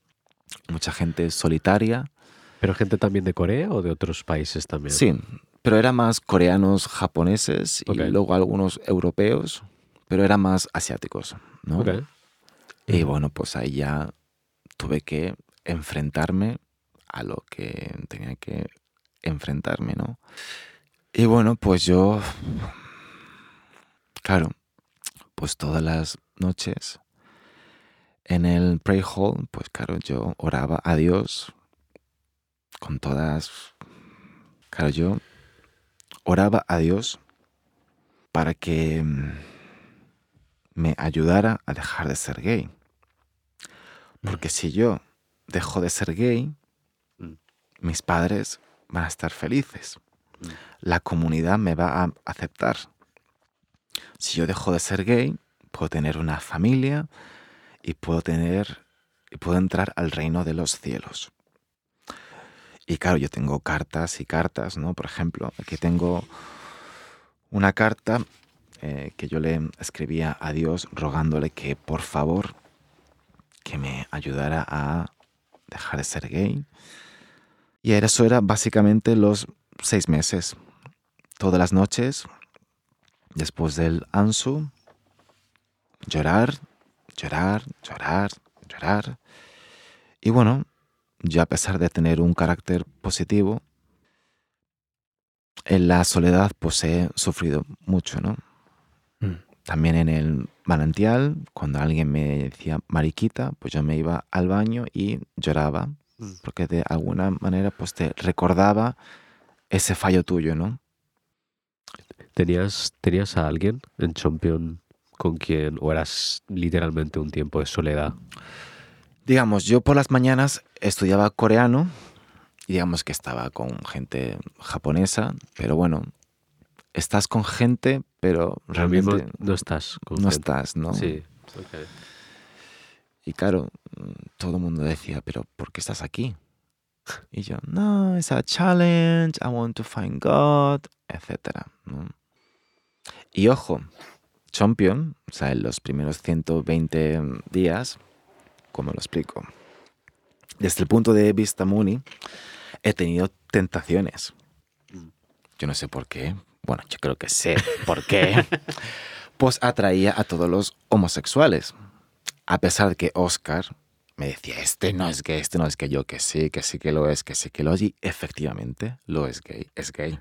mucha gente solitaria. ¿Pero gente también de Corea o de otros países también? Sí, pero era más coreanos, japoneses y luego algunos europeos, pero era más asiáticos, ¿no? Y bueno, pues ahí ya tuve que enfrentarme a lo que tenía que enfrentarme, ¿no? Y bueno, pues yo, claro, pues todas las noches en el pray hall, pues claro, yo oraba a Dios con todas... Claro, yo oraba a Dios para que mm, me ayudara a dejar de ser gay. Porque si yo dejo de ser gay, mis padres van a estar felices. Mm. La comunidad me va a aceptar. Si yo dejo de ser gay, puedo tener una familia y puedo tener y puedo entrar al reino de los cielos. Y claro, yo tengo cartas y cartas, ¿no? Por ejemplo, aquí tengo una carta eh, que yo le escribía a Dios rogándole que por favor que me ayudara a dejar de ser gay. Y eso era básicamente los seis meses. Todas las noches, después del ANSU, llorar, llorar, llorar, llorar. Y bueno, yo a pesar de tener un carácter positivo, en la soledad pues he sufrido mucho, ¿no? Mm. También en el manantial, cuando alguien me decía mariquita, pues yo me iba al baño y lloraba, Mm. porque de alguna manera pues te recordaba ese fallo tuyo, ¿no? ¿Tenías, ¿Tenías a alguien en Champion con quien o eras literalmente un tiempo de soledad? Digamos, yo por las mañanas estudiaba coreano y digamos que estaba con gente japonesa, pero bueno, estás con gente, pero mismo realmente no estás con no gente. estás, ¿no? Sí. Y claro, todo el mundo decía, pero ¿por qué estás aquí? Y yo, no, it's a challenge, I want to find God, etc. ¿no? Y ojo, Champion, o sea, en los primeros 120 días, ¿cómo lo explico? Desde el punto de vista Muni, he tenido tentaciones. Yo no sé por qué. Bueno, yo creo que sé por qué. Pues atraía a todos los homosexuales a pesar de que Oscar me decía, este no es gay, este no es gay, yo que sí, que sí que lo es, que sí que lo es, y efectivamente lo es gay, es gay,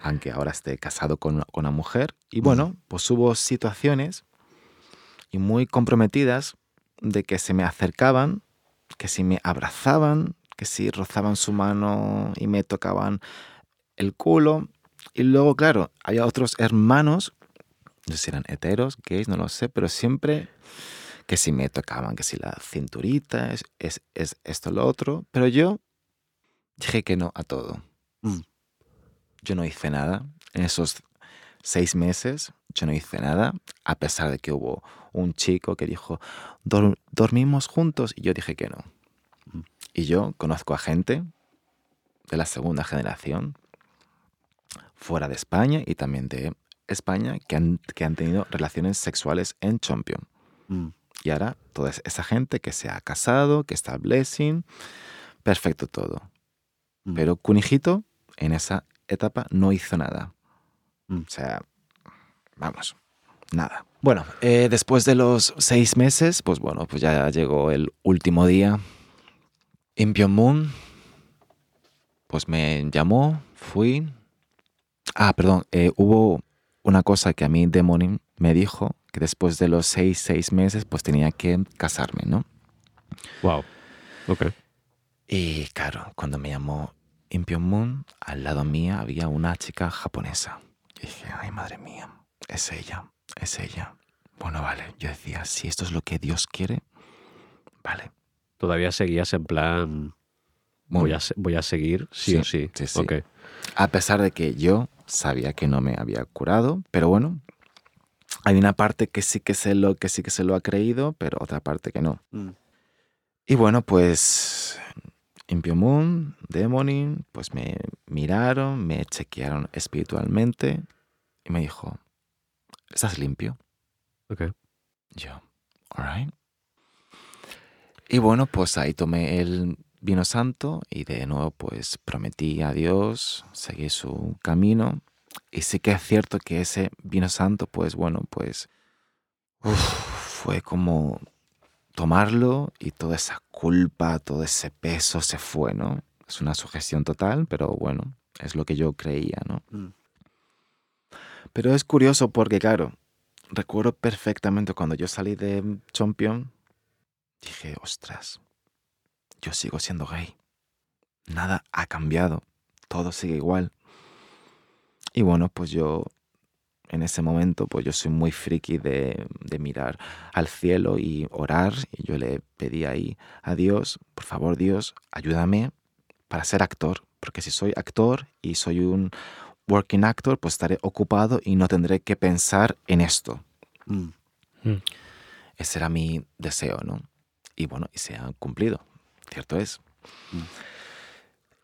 aunque ahora esté casado con una, con una mujer. Y bueno, pues hubo situaciones y muy comprometidas de que se me acercaban, que si me abrazaban, que si rozaban su mano y me tocaban el culo. Y luego, claro, había otros hermanos, no sé si eran heteros, gays, no lo sé, pero siempre que si me tocaban, que si la cinturita, es, es, es esto, lo otro. Pero yo dije que no a todo. Mm. Yo no hice nada. En esos seis meses, yo no hice nada, a pesar de que hubo un chico que dijo, "Dor- dormimos juntos, y yo dije que no. Mm. Y yo conozco a gente de la segunda generación, fuera de España y también de España, que han, que han tenido relaciones sexuales en Champion. Mm. Y ahora toda es- esa gente que se ha casado, que está blessing, perfecto todo. Mm. Pero Kunijito en esa etapa no hizo nada. Mm. O sea, vamos, nada. Bueno, eh, después de los seis meses, pues bueno, pues ya llegó el último día. En Pyeongmun, pues me llamó, fui. Ah, perdón, eh, hubo una cosa que a mí Demonin me dijo, que después de los seis, seis meses, pues tenía que casarme, ¿no? Wow. Ok. Y claro, cuando me llamó In Pyeongmun, al lado mía había una chica japonesa. Y dije, ay madre mía, es ella, es ella. Bueno, vale, yo decía, si esto es lo que Dios quiere, vale. Todavía seguías en plan. Voy a, voy a seguir, sí, Sí, o sí. sí, sí. Ok. A pesar de que yo sabía que no me había curado, pero bueno, hay una parte que sí que se lo, que sí que se lo ha creído, pero otra parte que no. Mm. Y bueno, pues Impiomun, Demonin, pues me miraron, me chequearon espiritualmente y me dijo, ¿estás limpio? Ok. Yo, alright. Y bueno, pues ahí tomé el vino santo y de nuevo pues prometí a Dios seguir su camino. Y sí que es cierto que ese vino santo, pues bueno, pues uf, fue como tomarlo y toda esa culpa, todo ese peso se fue, ¿no? Es una sugestión total, pero bueno, es lo que yo creía, ¿no? Mm. Pero es curioso porque, claro, recuerdo perfectamente cuando yo salí de Champion, dije, ostras, yo sigo siendo gay. nada ha cambiado, todo sigue igual. Y bueno, pues yo en ese momento, pues yo soy muy friki de, de, mirar al cielo y orar. Y yo le pedí ahí a Dios, por favor Dios, ayúdame para ser actor. Porque si soy actor y soy un working actor, pues estaré ocupado y no tendré que pensar en esto. Mm. Mm. Ese era mi deseo, ¿no? Y bueno, y se ha cumplido, cierto es. Mm.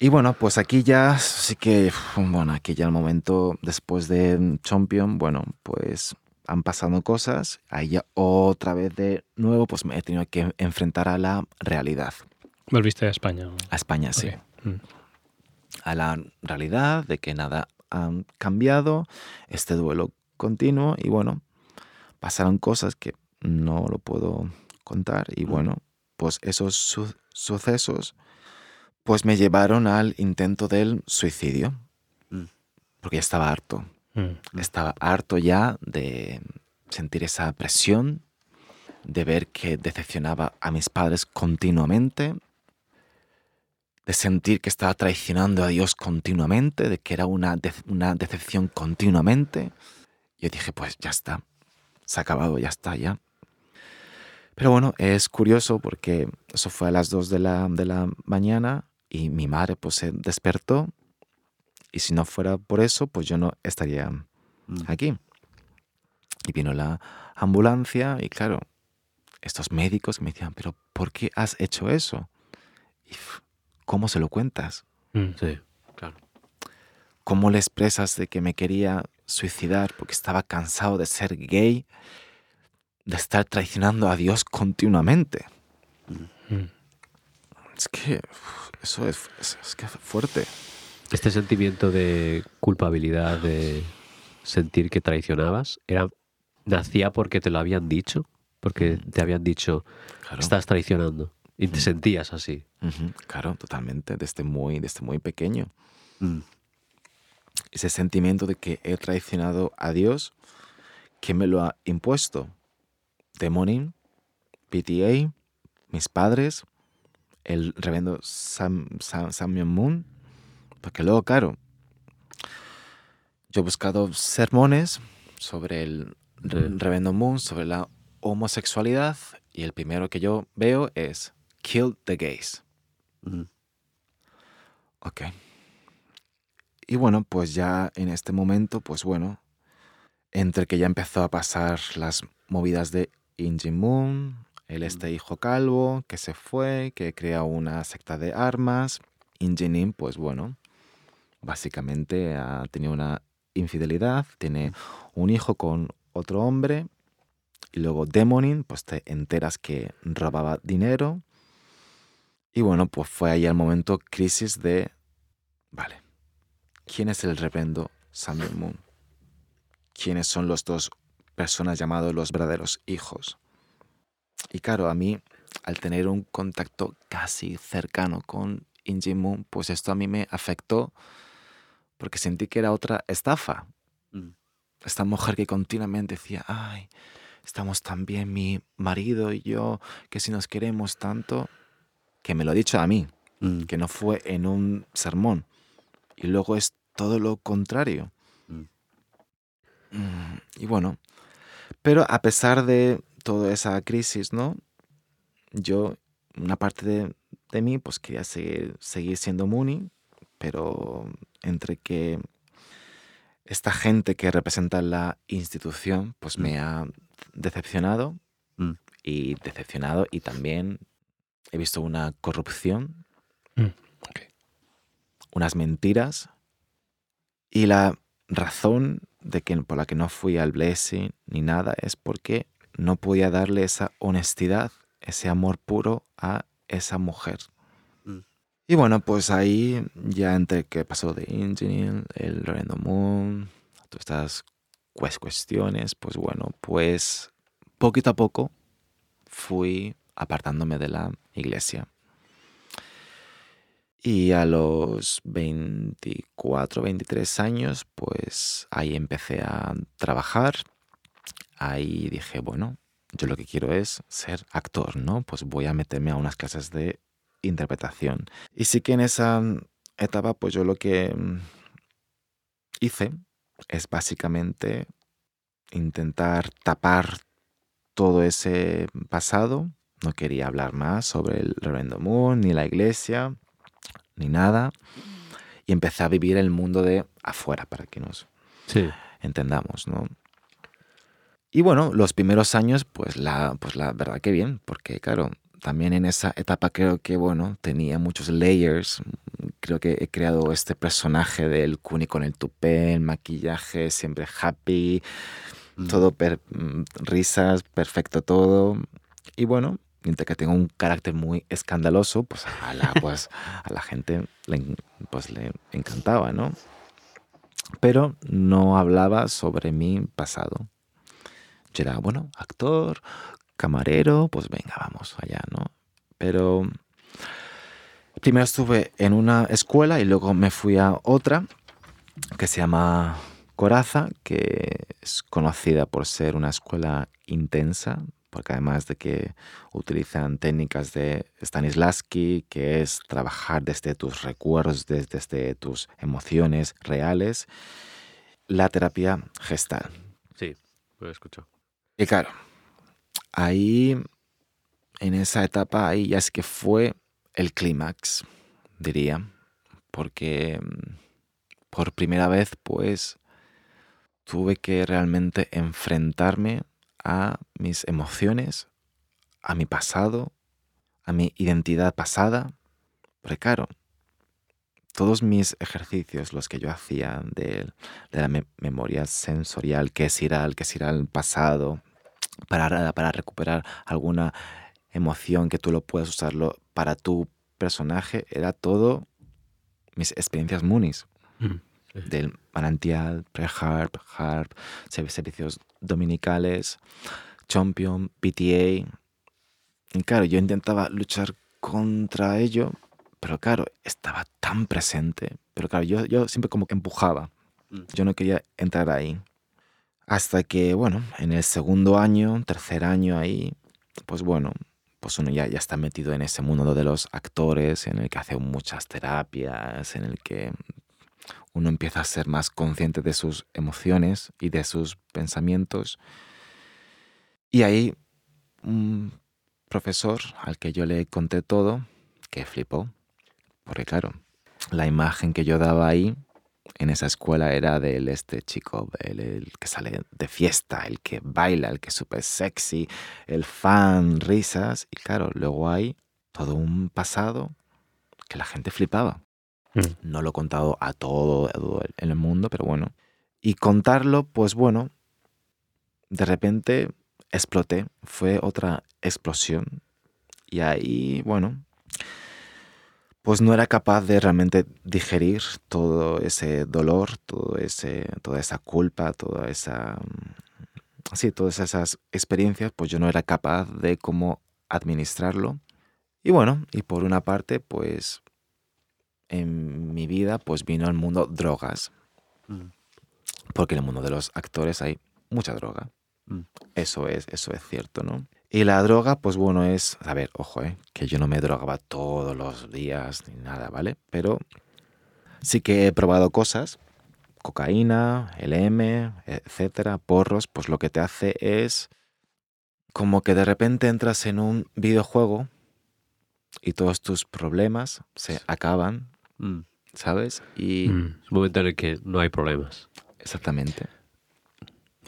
Y bueno, pues aquí ya sí que, bueno, aquí ya el momento después de Champion, bueno, pues han pasado cosas, ahí ya otra vez de nuevo, pues me he tenido que enfrentar a la realidad. ¿Volviste a España? o? A España, sí. Mm. A la realidad de que nada ha cambiado, este duelo continuo y bueno, pasaron cosas que no lo puedo contar y bueno, pues esos su- sucesos pues me llevaron al intento del suicidio, Mm. porque ya estaba harto. Mm. Estaba harto ya de sentir esa presión, de ver que decepcionaba a mis padres continuamente, de sentir que estaba traicionando a Dios continuamente, de que era una, de- una decepción continuamente. Yo dije, pues ya está, se ha acabado, ya está, ya. Pero bueno, es curioso porque eso fue a las 2 de la, de la mañana y mi madre pues se despertó y si no fuera por eso, pues yo no estaría Mm. aquí. Y vino la ambulancia y claro, estos médicos me decían, pero ¿por qué has hecho eso? Y ¿cómo se lo cuentas? Mm. Sí, claro. ¿Cómo le expresas de que me quería suicidar porque estaba cansado de ser gay, de estar traicionando a Dios continuamente? Mm. Es que eso es, es- es que es fuerte. Este sentimiento de culpabilidad, de sentir que traicionabas, era nacía porque te lo habían dicho, porque te habían dicho, Claro. estás traicionando, y te sentías así. Claro, totalmente, desde muy, desde muy pequeño. Mm. ese sentimiento de que he traicionado a Dios, que me lo ha impuesto. Demonin, PTA, mis padres, el reverendo Sam, Sam, Samuel Moon, porque luego, claro, yo he buscado sermones sobre el Sí. reverendo Moon, sobre la homosexualidad, y el primero que yo veo es Kill the Gays. Mm. Ok. Y bueno, pues ya en este momento, pues bueno, entre que ya empezó a pasar las movidas de Inji Moon, el este hijo calvo que se fue, que crea una secta de armas, Inji Nin, pues bueno, básicamente ha tenido una infidelidad, tiene un hijo con otro hombre, y luego Demonin, pues te enteras que robaba dinero, y bueno, pues fue ahí el momento crisis de, vale, ¿quién es el reverendo Samuel Moon? ¿Quiénes son los dos personas llamados los verdaderos hijos? Y claro, a mí, al tener un contacto casi cercano con Inji Moon, pues esto a mí me afectó porque sentí que era otra estafa. Mm. Esta mujer que continuamente decía, ay, estamos tan bien mi marido y yo, que si nos queremos tanto, que me lo ha dicho a mí, Mm. que no fue en un sermón. Y luego es todo lo contrario. Mm, Y bueno, pero a pesar de toda esa crisis, ¿no? Yo, una parte de, de mí, pues quería seguir, seguir siendo Mooney, pero entre que esta gente que representa la institución, pues me ha decepcionado Mm. y decepcionado y también he visto una corrupción, Mm, unas mentiras y la razón de que por la que no fui al blessing ni nada es porque no podía darle esa honestidad, ese amor puro a esa mujer. Mm. Y bueno, pues ahí ya entre que pasó de Engineer, el Reverendo Moon, todas estas cues- cuestiones, pues bueno, pues poquito a poco fui apartándome de la iglesia. Y a los 24, 23 años, pues ahí empecé a trabajar. Ahí dije, bueno, yo lo que quiero es ser actor, ¿no? Pues voy a meterme a unas clases de interpretación. Y sí que en esa etapa, pues yo lo que mm, hice es básicamente intentar tapar todo ese pasado. No quería hablar más sobre el Reverendo Moon, ni la iglesia, ni nada. Y empecé a vivir el mundo de afuera, para que nos Sí. entendamos, ¿no? Y bueno, los primeros años, pues la, pues la verdad que bien, porque claro, también en esa etapa creo que, bueno, tenía muchos layers. Creo que he creado este personaje del Kuni con el tupé, el maquillaje, siempre happy, Mm. todo per- mm, risas, perfecto todo. Y bueno, mientras que tengo un carácter muy escandaloso, pues a la, pues, a la gente le, pues, le encantaba, ¿no? Pero no hablaba sobre mi pasado. Era, bueno, actor, camarero, pues venga, vamos allá, ¿no? Pero primero estuve en una escuela y luego me fui a otra que se llama Coraza, que es conocida por ser una escuela intensa, porque además de que utilizan técnicas de Stanislavski, que es trabajar desde tus recuerdos, des- desde tus emociones reales, la terapia gestal. Sí, lo he Y claro, ahí, en esa etapa, ahí ya es que fue el clímax, diría, porque mm, por primera vez, pues, tuve que realmente enfrentarme a mis emociones, a mi pasado, a mi identidad pasada, porque claro, todos mis ejercicios, los que yo hacía de, la me- memoria sensorial, que es que es ir al pasado, para, para recuperar alguna emoción que tú lo puedas usarlo para tu personaje, era todo mis experiencias Moonies Mm. del manantial, pre-harp, harp, serv- servicios dominicales, champion, PTA. Y claro, yo intentaba luchar contra ello, pero claro, estaba tan presente. Pero claro, yo, yo siempre como que empujaba. Mm. Yo no quería entrar ahí. Hasta que, bueno, en el segundo año, tercer año ahí, pues bueno, pues uno ya, está metido en ese mundo de los actores, en el que hace muchas terapias, en el que uno empieza a ser más consciente de sus emociones y de sus pensamientos. Y ahí un profesor al que yo le conté todo, que flipó, porque claro, la imagen que yo daba ahí en esa escuela era del este chico, el, el que sale de fiesta, el que baila, el que es súper sexy, el fan, risas, y claro, luego hay todo un pasado que la gente flipaba. Mm. No lo he contado a todo, a todo el- el mundo, pero bueno. Y contarlo, pues bueno, de repente exploté. Fue otra explosión. Y ahí, bueno, pues no era capaz de realmente digerir todo ese dolor, todo ese, toda esa culpa, toda esa... mm, Sí, todas esas experiencias, pues yo no era capaz de cómo administrarlo. Y bueno, y por una parte, pues en mi vida pues vino el mundo drogas, Mm. porque en el mundo de los actores hay mucha droga. Mm. Eso es, eso es cierto, ¿no? Y la droga, pues bueno, es, a ver, ojo, ¿eh? que yo no me drogaba todos los días ni nada, ¿vale? Pero sí que he probado cosas, cocaína, LM, etcétera, porros, pues lo que te hace es como que de repente entras en un videojuego y todos tus problemas se acaban, Mm. ¿sabes? Y Mm. Es un momento en el que no hay problemas. exactamente.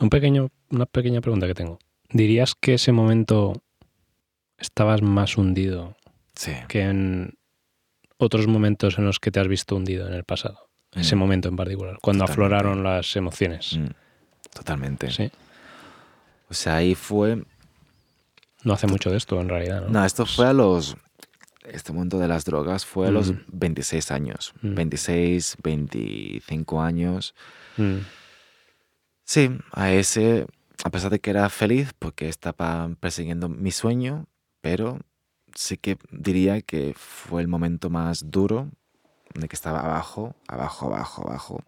Un pequeño, una pequeña pregunta que tengo. ¿Dirías que ese momento estabas más hundido Sí. que en otros momentos en los que te has visto hundido en el pasado? Ese Mm, momento en particular, cuando Totalmente. afloraron las emociones. mm, Totalmente. Sí. O sea, ahí fue No hace mucho de esto, en realidad. ¿no? No, esto fue a los. Este momento de las drogas fue a los Mm. 26 años. Mm. 26, 25 años. Sí, a ese, a pesar de que era feliz porque estaba persiguiendo mi sueño, pero sí que diría que fue el momento más duro de que estaba abajo, abajo, abajo, abajo.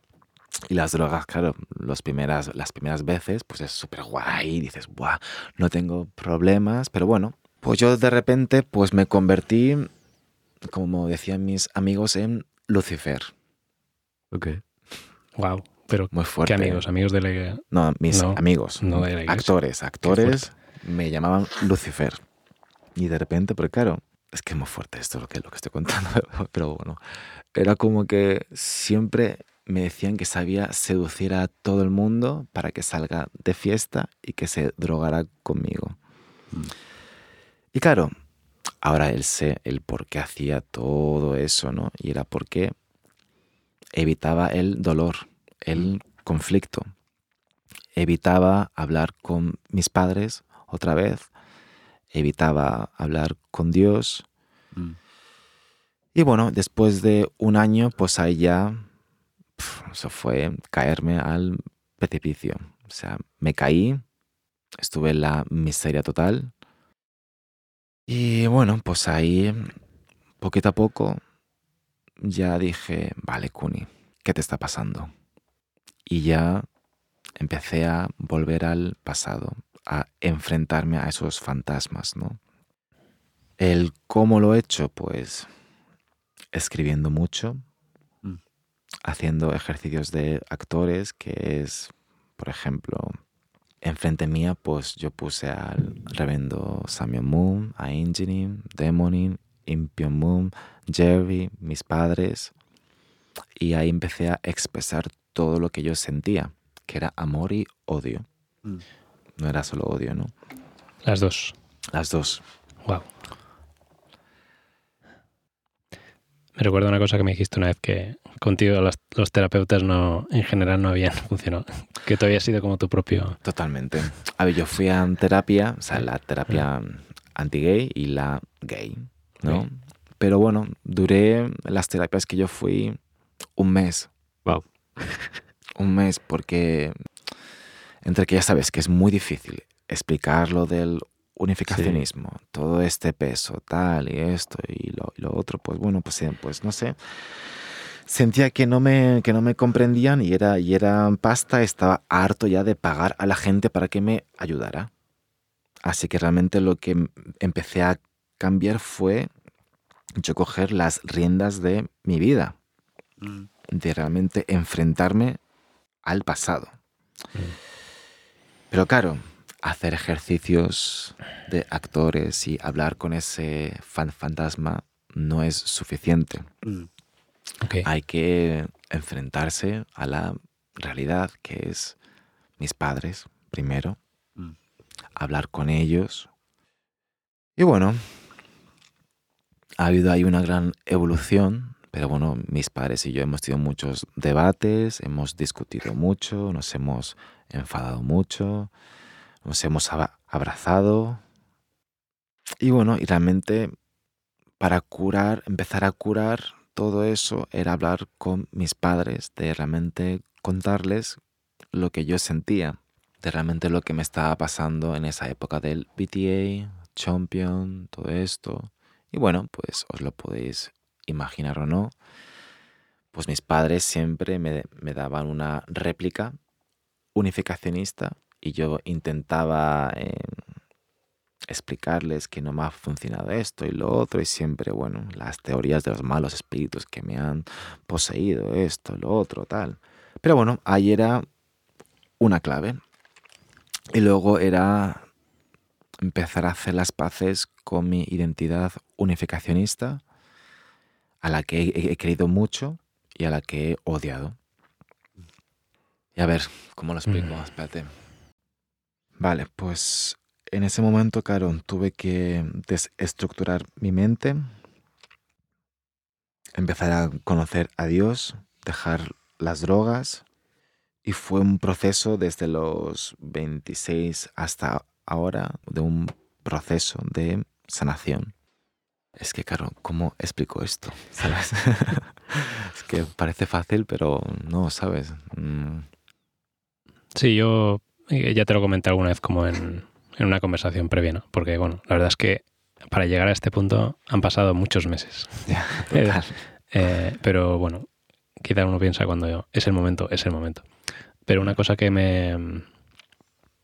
Y las drogas, claro, los primeras, las primeras veces, pues es súper guay, dices, guau, no tengo problemas, pero bueno, pues yo de repente pues me convertí, como decían mis amigos, en Lucifer. Ok. Wow. Pero, Muy fuerte. ¿qué amigos? ¿Amigos de la No, mis No, amigos. no de la iglesia. actores, actores me llamaban Lucifer. Y de repente, pero claro, es que es muy fuerte esto lo que, lo que estoy contando, pero bueno, era como que siempre me decían que sabía seducir a todo el mundo para que salga de fiesta y que se drogara conmigo. Mm. Y claro, ahora él sé el por qué hacía todo eso, ¿no? Y era porque evitaba el dolor, el conflicto. Evitaba hablar con mis padres otra vez. Evitaba hablar con Dios. Mm. Y bueno, después de un año, pues ahí ya pf, eso fue caerme al precipicio. O sea, me caí, estuve en la miseria total. Y bueno, pues ahí, poquito a poco, ya dije, vale, Kuni, ¿qué te está pasando? Y ya empecé a volver al pasado, a enfrentarme a esos fantasmas, ¿no? El cómo lo he hecho, pues escribiendo mucho, Mm. haciendo ejercicios de actores, que es, por ejemplo, enfrente mía, pues yo puse al revendo Samuel Moon, a Ingenin, Demonin, Impion Moon, Jerry, mis padres, y ahí empecé a expresar todo lo que yo sentía, que era amor y odio. Mm. No era solo odio, ¿no? Las dos. Las dos. Wow. Me recuerdo una cosa que me dijiste una vez que contigo los, los terapeutas no, en general no habían funcionado. Que tú habías sido como tu propio. Totalmente. A ver, yo fui a terapia, o sea, la terapia anti-gay y la gay, ¿no? Pero bueno, duré las terapias que yo fui un mes. Wow. Un mes, porque entre que ya sabes que es muy difícil explicar lo del unificacionismo, todo este peso, tal y esto y lo, y lo otro, pues bueno, pues, eh, pues no sé. Sentía que no me, que no me comprendían y era, y era pasta, estaba harto ya de pagar a la gente para que me ayudara. Así que realmente lo que em- empecé a cambiar fue yo coger las riendas de mi vida, Mm. De realmente enfrentarme al pasado. Pero claro, hacer ejercicios de actores y hablar con ese fan fantasma no es suficiente. Mm. Hay que enfrentarse a la realidad que es mis padres primero, Mm. hablar con ellos. Y bueno, ha habido ahí una gran evolución, pero bueno, mis padres y yo hemos tenido muchos debates, hemos discutido mucho, nos hemos enfadado mucho, nos hemos abrazado. Y bueno, y realmente para curar, empezar a curar todo eso era hablar con mis padres, de realmente contarles lo que yo sentía, de realmente lo que me estaba pasando en esa época del BTA, Champion, todo esto. Y bueno, pues os lo podéis imaginar o no, pues mis padres siempre me, me daban una réplica unificacionista y yo intentaba eh, explicarles que no me ha funcionado esto y lo otro y siempre, bueno, las teorías de los malos espíritus que me han poseído, esto, lo otro, tal. Pero bueno, ahí era una clave. Y luego era empezar a hacer las paces con mi identidad unificacionista, a la que he, he querido mucho y a la que he odiado. Y a ver, ¿cómo lo explico? Mm. Espérate. Vale, pues en ese momento, claro, tuve que desestructurar mi mente, empezar a conocer a Dios, dejar las drogas, y fue un proceso desde los 26 hasta ahora, de un proceso de sanación. Es que, claro, ¿cómo explico esto? ¿Sabes? es que parece fácil, pero no, ¿sabes? Mm, Sí, yo eh, ya te lo comenté alguna vez como en, en una conversación previa, ¿no? Porque, bueno, la verdad es que para llegar a este punto han pasado muchos meses. ya, total. Eh, pero bueno, quizá uno piensa cuando yo, es el momento, es el momento. Pero una cosa que me...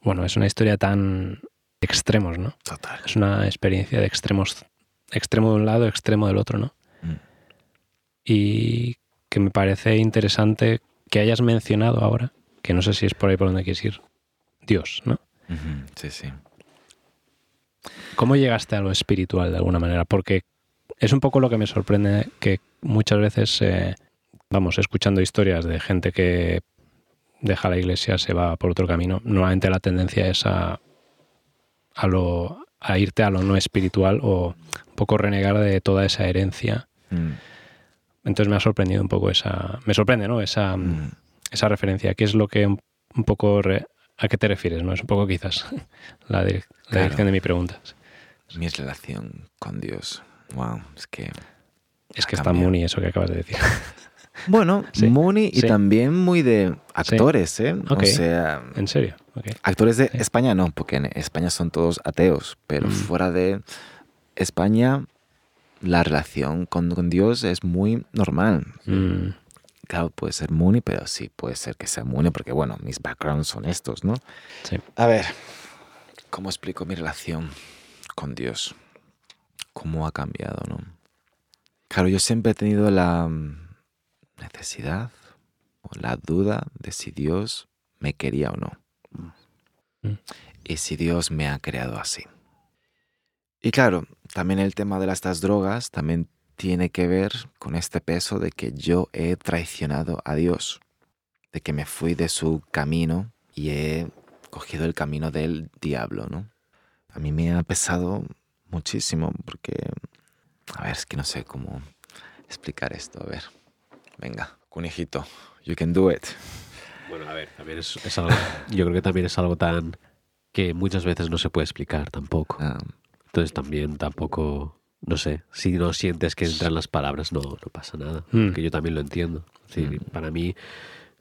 Bueno, es una historia tan extremos, ¿no? Total. Es una experiencia de extremos, extremo de un lado, extremo del otro, ¿no? y que me parece interesante que hayas mencionado ahora, que no sé si es por ahí por donde quieres ir, Dios, ¿no? Sí, sí. ¿Cómo llegaste a lo espiritual de alguna manera? Porque es un poco lo que me sorprende que muchas veces, eh, vamos, escuchando historias de gente que deja la iglesia, se va por otro camino, normalmente la tendencia es a, a, lo, a irte a lo no espiritual o poco renegar de toda esa herencia. Mm, Entonces me ha sorprendido un poco esa... Me sorprende, ¿no? Esa, mm. esa referencia. ¿Qué es lo que un, un poco... re- ¿A qué te refieres? ¿No? Es un poco quizás la, direc- la dirección de mi pregunta. Mi relación con Dios. Wow, es que... Es que Ha está cambiado. Mooney eso que acabas de decir. Bueno, Sí, Mooney y sí. también muy de actores, ¿eh? O sea, ¿En serio? Actores de. España no, porque en España son todos ateos, pero Mm. fuera de España la relación con, con Dios es muy normal. Mm, Claro, puede ser Mooney, pero sí puede ser que sea Mooney, porque bueno, mis backgrounds son estos, ¿no? sí. A ver, ¿cómo explico mi relación con Dios? ¿Cómo ha cambiado, no? Claro, yo siempre he tenido la mm, necesidad o la duda de si Dios me quería o no. Mm. Y si Dios me ha creado así. Y claro, también el tema de estas drogas también tiene que ver con este peso de que yo he traicionado a Dios, de que me fui de su camino y he cogido el camino del diablo, ¿no? A mí me ha pesado muchísimo porque, a ver, es que no sé cómo explicar esto. A ver, venga, conejito, you can do it. Bueno, a ver, también es, es algo, yo creo que también es algo tan que muchas veces no se puede explicar tampoco. Ah, Entonces también tampoco, no sé, si no sientes que entran las palabras, no, no pasa nada. Mm. Porque yo también lo entiendo. Sí, Para mí,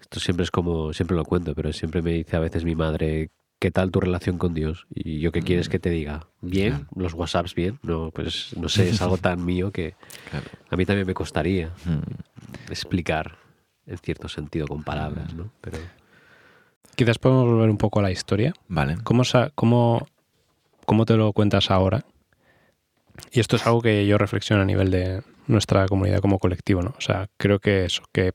esto siempre es como, siempre lo cuento, pero siempre me dice a veces mi madre, ¿qué tal tu relación con Dios? Y yo qué quieres que te diga, bien, los WhatsApps bien, no, pues no sé, es algo tan mío que claro. a mí también me costaría Mm, explicar en cierto sentido con palabras, ¿no? Pero Quizás podemos volver un poco a la historia. Vale. ¿Cómo, cómo, ¿Cómo te lo cuentas ahora? Y esto es algo que yo reflexiono a nivel de nuestra comunidad como colectivo, ¿no? O sea, creo que eso, que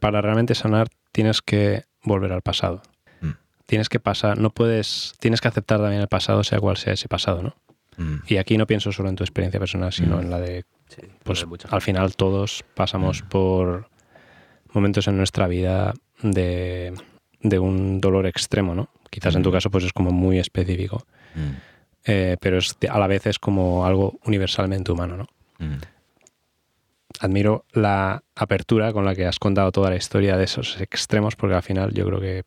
para realmente sanar tienes que volver al pasado. Mm. Tienes que pasar, no puedes, tienes que aceptar también el pasado, sea cual sea ese pasado, ¿no? Mm, Y aquí no pienso solo en tu experiencia personal, sino Mm. en la de sí, pues al final todos pasamos Mm. por momentos en nuestra vida de, de un dolor extremo, ¿no? Quizás en tu caso pues es como muy específico, mm, eh, pero es, a la vez es como algo universalmente humano, ¿no? mm. Admiro la apertura con la que has contado toda la historia de esos extremos, porque al final yo creo que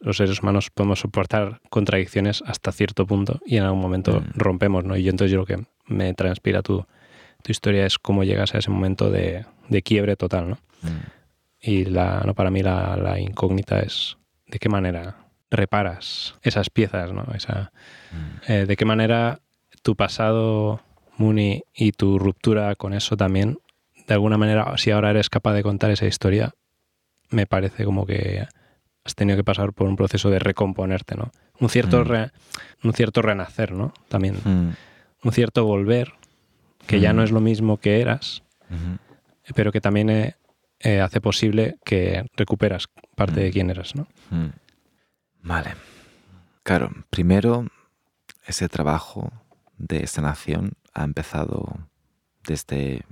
los seres humanos podemos soportar contradicciones hasta cierto punto y en algún momento Mm. rompemos, ¿no? Y yo entonces yo lo que me transpira tu, tu historia es cómo llegas a ese momento de, de quiebre total, ¿no? Mm. Y la, no, para mí la, la incógnita es de qué manera reparas esas piezas, ¿no? Esa, Mm. eh, de qué manera tu pasado, Muni, y tu ruptura con eso también, de alguna manera, si ahora eres capaz de contar esa historia, me parece como que has tenido que pasar por un proceso de recomponerte, ¿no? Un cierto, Mm. re- un cierto renacer, ¿no? También, Mm. un cierto volver, que ya no es lo mismo que eras, pero que también eh, eh, hace posible que recuperas parte de quién eras, ¿no? Vale. Claro, primero ese trabajo de sanación ha empezado desde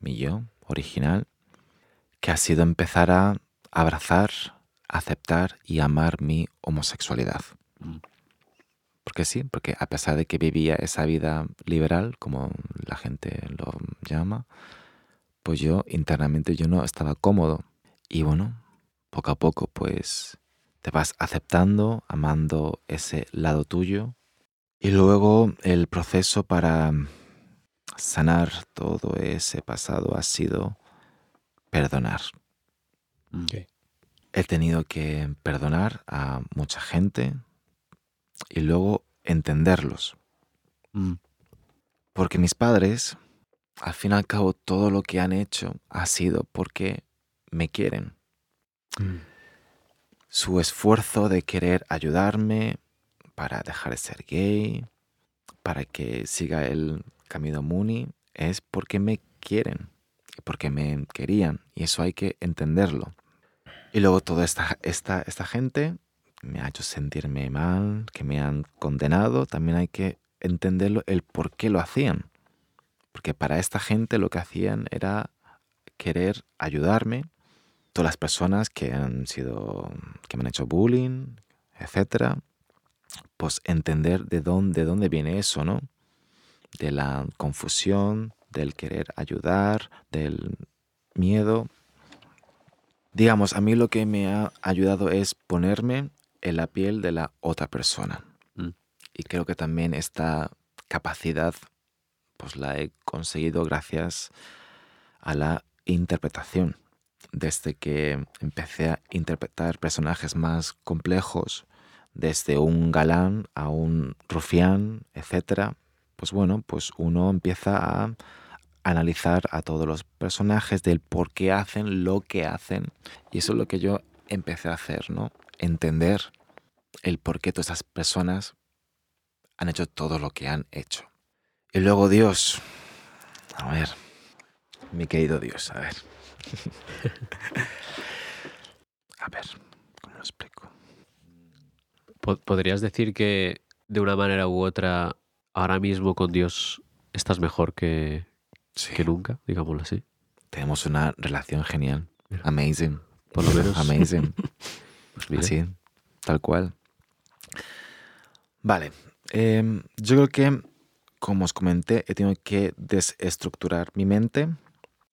mi yo original, que ha sido empezar a abrazar, aceptar y amar mi homosexualidad. Mm. Porque sí, porque a pesar de que vivía esa vida liberal, como la gente lo llama, pues yo internamente yo no estaba cómodo. Y bueno, poco a poco pues te vas aceptando, amando ese lado tuyo. Y luego el proceso para sanar todo ese pasado ha sido perdonar. Mm. He tenido que perdonar a mucha gente y luego entenderlos. Mm. Porque mis padres, al fin y al cabo, todo lo que han hecho ha sido porque me quieren. Mm. Su esfuerzo de querer ayudarme para dejar de ser gay, para que siga el camino Muni, es porque me quieren. porque me querían. Y eso hay que entenderlo. Y luego toda esta, esta, esta gente me ha hecho sentirme mal, que me han condenado, también hay que entenderlo el por qué lo hacían. Porque para esta gente lo que hacían era querer ayudarme. Todas las personas que han sido, que me han hecho bullying, etcétera, pues entender de dónde, de dónde viene eso, ¿no? De la confusión, del querer ayudar, del miedo. Digamos, a mí lo que me ha ayudado es ponerme en la piel de la otra persona. Mm. Y creo que también esta capacidad pues la he conseguido gracias a la interpretación. Desde que empecé a interpretar personajes más complejos, desde un galán a un rufián, etc., pues bueno, pues uno empieza a analizar a todos los personajes del por qué hacen lo que hacen. Y eso es lo que yo empecé a hacer, ¿no? Entender el por qué todas esas personas han hecho todo lo que han hecho. Y luego Dios, a ver, mi querido Dios, a ver. a ver, ¿cómo lo explico? Po- ¿Podrías decir que de una manera u otra, ahora mismo con Dios estás mejor que, Sí, que nunca, digámoslo así? tenemos una relación genial. Mira. Amazing. Por lo menos. Amazing. Pues Así, tal cual. Vale. em, yo creo que, como os comenté, he tenido que desestructurar mi mente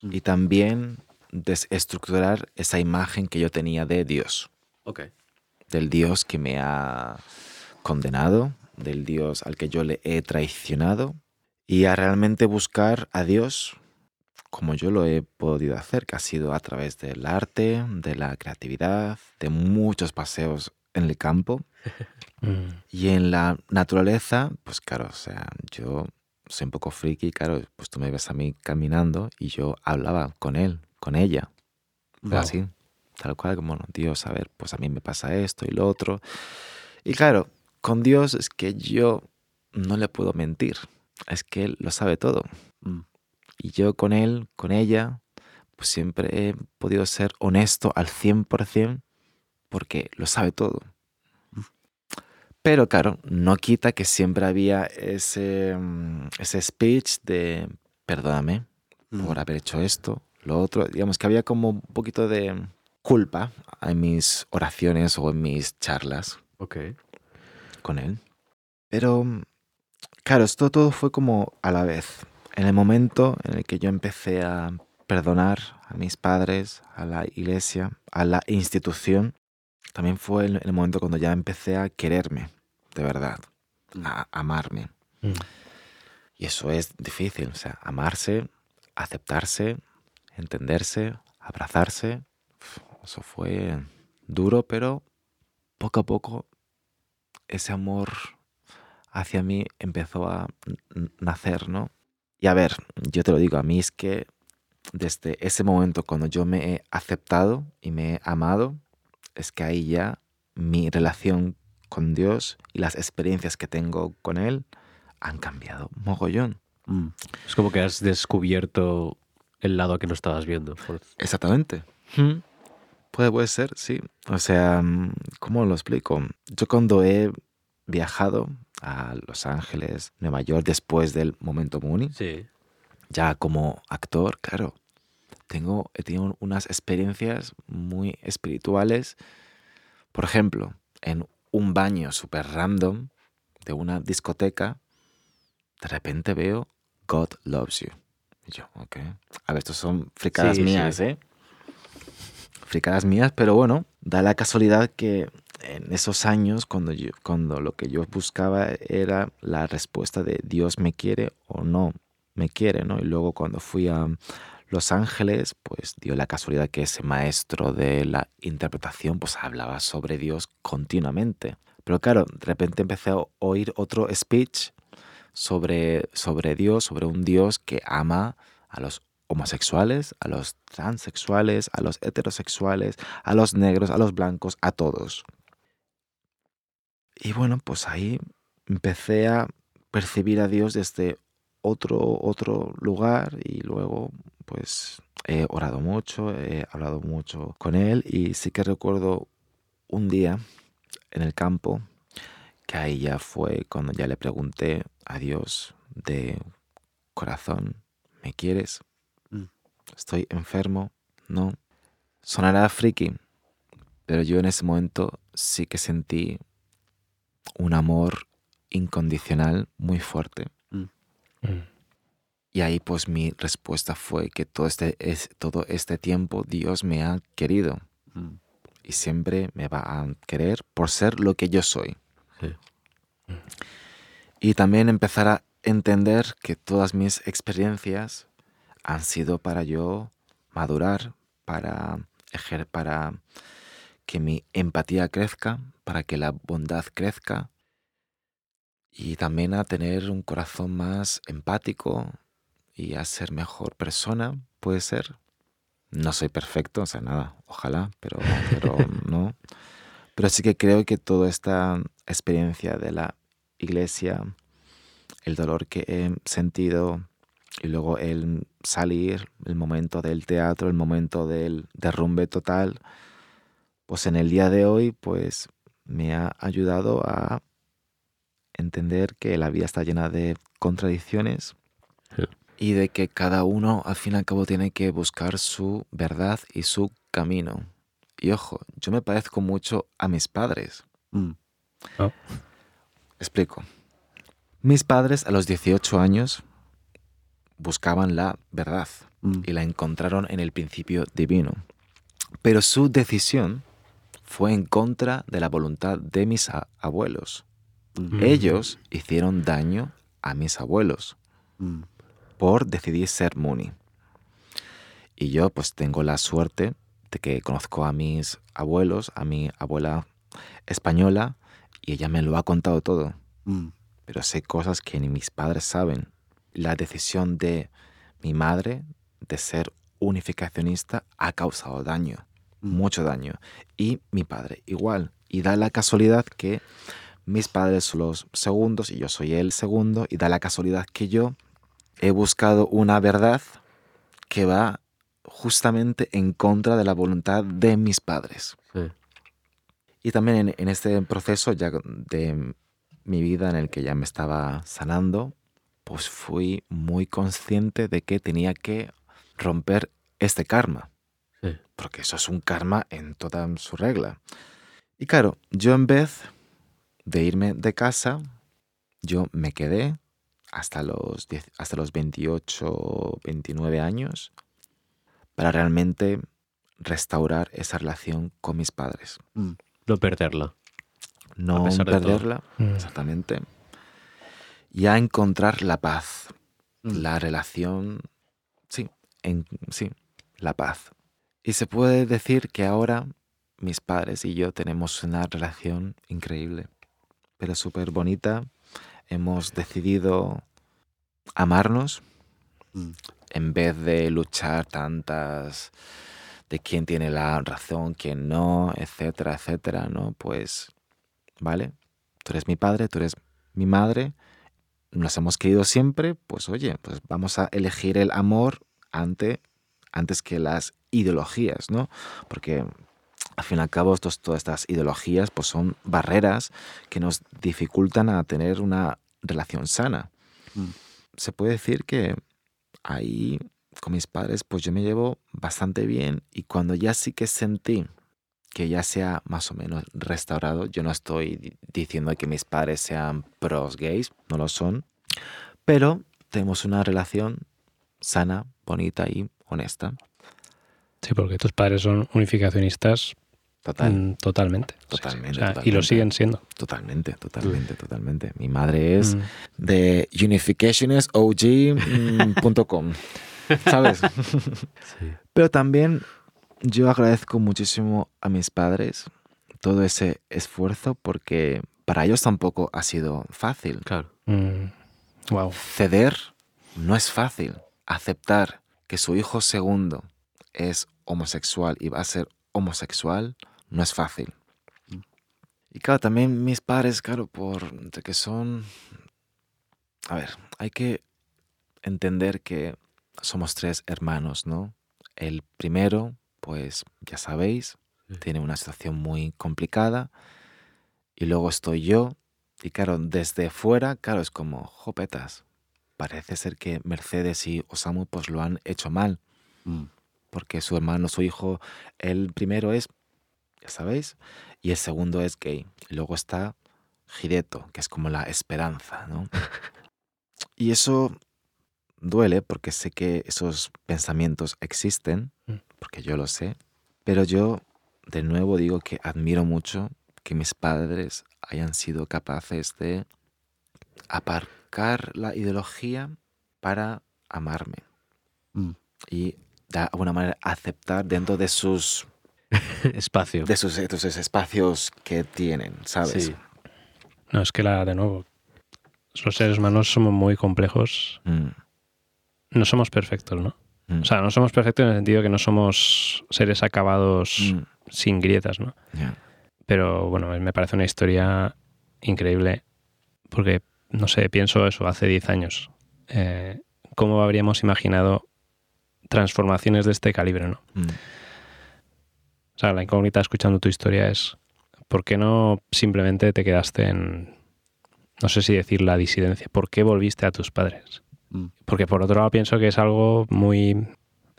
y también desestructurar esa imagen que yo tenía de Dios. Ok. Del Dios que me ha condenado, del Dios al que yo le he traicionado y a realmente buscar a Dios como yo lo he podido hacer, que ha sido a través del arte, de la creatividad, de muchos paseos en el campo Mm. y en la naturaleza, pues claro, o sea, yo soy un poco friki, claro, pues tú me ves a mí caminando y yo hablaba con él, con ella, Wow. así, tal cual, como, "No, Dios, a ver, pues a mí me pasa esto y lo otro. Y claro, con Dios es que yo no le puedo mentir, es que Él lo sabe todo. Mm. Y yo con Él, con ella, pues siempre he podido ser honesto al 100% porque lo sabe todo. Pero claro, no quita que siempre había ese, mm, ese speech de perdóname Mm. por haber hecho esto, lo otro. Digamos que había como un poquito de culpa en mis oraciones o en mis charlas con él. Pero, claro, esto todo fue como a la vez. En el momento en el que yo empecé a perdonar a mis padres, a la iglesia, a la institución, también fue el, el momento cuando ya empecé a quererme, de verdad, a amarme. Mm. Y eso es difícil, o sea, amarse, aceptarse, entenderse, abrazarse. Eso fue duro, pero poco a poco ese amor hacia mí empezó a nacer, ¿no? Y a ver, yo te lo digo, a mí es que desde ese momento cuando yo me he aceptado y me he amado, es que ahí ya mi relación con Dios y las experiencias que tengo con Él han cambiado mogollón. Mm. Es como que has descubierto el lado que no estabas viendo. Exactamente. Puede, puede ser, sí. O sea, mm, ¿cómo lo explico? Yo cuando he viajado a Los Ángeles, Nueva York, después del momento Mooney, Sí. ya como actor, claro, tengo, he tenido unas experiencias muy espirituales. Por ejemplo, en un baño súper random de una discoteca, de repente veo God Loves You. Y yo, ok. A ver, estos son fricadas Sí, mías, sí. ¿eh? Fricadas mías, pero bueno, da la casualidad que en esos años, cuando, yo, cuando lo que yo buscaba era la respuesta de Dios me quiere o no me quiere, ¿no? Y luego cuando fui a Los Ángeles, pues dio la casualidad que ese maestro de la interpretación pues hablaba sobre Dios continuamente. Pero claro, de repente empecé a oír otro speech sobre, sobre Dios, sobre un Dios que ama a los homosexuales, a los transexuales, a los heterosexuales, a los negros, a los blancos, a todos. Y bueno, pues ahí empecé a percibir a Dios desde otro, otro lugar y luego pues he orado mucho, he hablado mucho con él y sí que recuerdo un día en el campo que ahí ya fue cuando ya le pregunté a Dios de corazón, ¿me quieres? Mm. Estoy enfermo, ¿no? Sonará friki, pero yo en ese momento sí que sentí un amor incondicional muy fuerte. Mm. Y ahí pues mi respuesta fue que todo este, es, todo este tiempo Dios me ha querido Mm. y siempre me va a querer por ser lo que yo soy. Sí. Y también empezar a entender que todas mis experiencias han sido para yo madurar, para, ejer para que mi empatía crezca, para que la bondad crezca y también a tener un corazón más empático y a ser mejor persona, puede ser. No soy perfecto, o sea, nada, ojalá, pero, pero no. Pero sí que creo que toda esta experiencia de la iglesia, el dolor que he sentido y luego el salir, el momento del teatro, el momento del derrumbe total, pues en el día de hoy pues me ha ayudado a entender que la vida está llena de contradicciones Sí. y de que cada uno al fin y al cabo tiene que buscar su verdad y su camino. Y ojo, yo me parezco mucho a mis padres. Mm. Explico. Mis padres a los 18 años buscaban la verdad Mm. y la encontraron en el principio divino. Pero su decisión fue en contra de la voluntad de mis abuelos. Mm. Ellos hicieron daño a mis abuelos Mm. por decidir ser Muni. Y yo pues tengo la suerte de que conozco a mis abuelos, a mi abuela española, y ella me lo ha contado todo. Mm. Pero sé cosas que ni mis padres saben. La decisión de mi madre de ser unificacionista ha causado daño, Mm. mucho daño. Y mi padre igual. Y da la casualidad que mis padres son los segundos y yo soy el segundo. Y da la casualidad que yo he buscado una verdad que va justamente en contra de la voluntad de mis padres. Sí. Y también en, en este proceso ya de mi vida en el que ya me estaba sanando, pues fui muy consciente de que tenía que romper este karma. Sí. Porque eso es un karma en toda su regla. Y claro, yo en vez de irme de casa, yo me quedé hasta los, 10 hasta los 28, 29 años para realmente restaurar esa relación con mis padres. Mm. No perderla. No pesar de todo. perderla, Mm. exactamente. Y a encontrar la paz, Mm. la relación, sí, en, sí, la paz. Y se puede decir que ahora mis padres y yo tenemos una relación increíble, pero súper bonita. Hemos decidido amarnos Mm. en vez de luchar tantas de quién tiene la razón, quién no, etcétera, etcétera, ¿no? Pues, ¿vale? Tú eres mi padre, tú eres mi madre, nos hemos querido siempre, pues oye, pues vamos a elegir el amor ante, antes que las ideologías, ¿no? Porque al fin y al cabo estos- todas estas ideologías pues son barreras que nos dificultan a tener una relación sana. Mm. Se puede decir que ahí con mis padres pues yo me llevo bastante bien y cuando ya sí que sentí que ya se ha más o menos restaurado, yo no estoy di- diciendo que mis padres sean pros gays, no lo son, pero tenemos una relación sana, bonita y honesta. Sí, porque tus padres son unificacionistas Total, mm, totalmente. Sí, sí. Totalmente, O sea, Y lo siguen siendo. totalmente, totalmente, totalmente. Mi madre es Mm. de unificationisog.com, ¿sabes? Sí. Pero también yo agradezco muchísimo a mis padres todo ese esfuerzo porque para ellos tampoco ha sido fácil. Claro. Mm. Wow. Ceder no es fácil. Aceptar que su hijo segundo es homosexual y va a ser homosexual no es fácil. Y claro, también mis padres, claro, por que son... A ver, hay que entender que somos tres hermanos, ¿no? El primero, pues ya sabéis, tiene una situación muy complicada. Y luego estoy yo. Y claro, desde fuera, claro, es como, jopetas, parece ser que Mercedes y Osamu pues lo han hecho mal. Mm. Porque su hermano, su hijo, el primero es, ya sabéis, y el segundo es gay. Y luego está Hideto, que es como la esperanza, ¿no? y eso duele porque sé que esos pensamientos existen, Mm. porque yo lo sé, pero yo de nuevo digo que admiro mucho que mis padres hayan sido capaces de aparcar la ideología para amarme Mm. y de alguna manera aceptar dentro de sus Espacio. de sus, de sus espacios que tienen, ¿sabes? Sí. No, es que la, de nuevo, los seres humanos somos muy complejos. Mm, No somos perfectos, ¿no? mm, O sea, no somos perfectos en el sentido que no somos seres acabados mm, sin grietas, ¿no? Pero bueno, me parece una historia increíble porque, no sé, pienso eso hace 10 años. Eh, ¿Cómo habríamos imaginado transformaciones de este calibre, no? Mm, O sea, la incógnita escuchando tu historia es ¿por qué no simplemente te quedaste en, no sé si decir la disidencia, ¿por qué volviste a tus padres? Mm. Porque por otro lado pienso que es algo muy,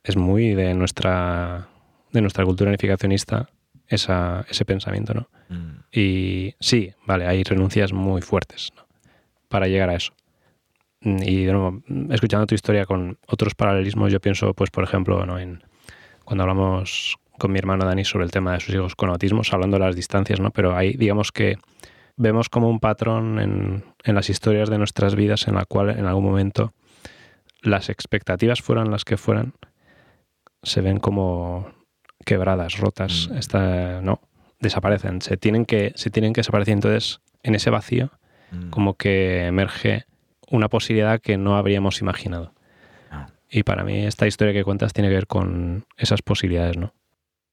es muy de nuestra, de nuestra cultura unificacionista esa, ese pensamiento, ¿no? mm, Y sí, vale, hay renuncias muy fuertes ¿no? para llegar a eso. Mm, Y de nuevo, escuchando tu historia con otros paralelismos, yo pienso, pues, por ejemplo, ¿no? en, cuando hablamos con mi hermano Dani sobre el tema de sus hijos con autismos, hablando de las distancias, ¿no? Pero ahí, digamos que vemos como un patrón en, en las historias de nuestras vidas en la cual en algún momento las expectativas fueran las que fueran, se ven como quebradas, rotas, Mm. esta- no, desaparecen, se tienen que, se tienen que desaparecer. Entonces, en ese vacío, mm. como que emerge una posibilidad que no habríamos imaginado. Ah. Y para mí esta historia que cuentas tiene que ver con esas posibilidades, ¿no?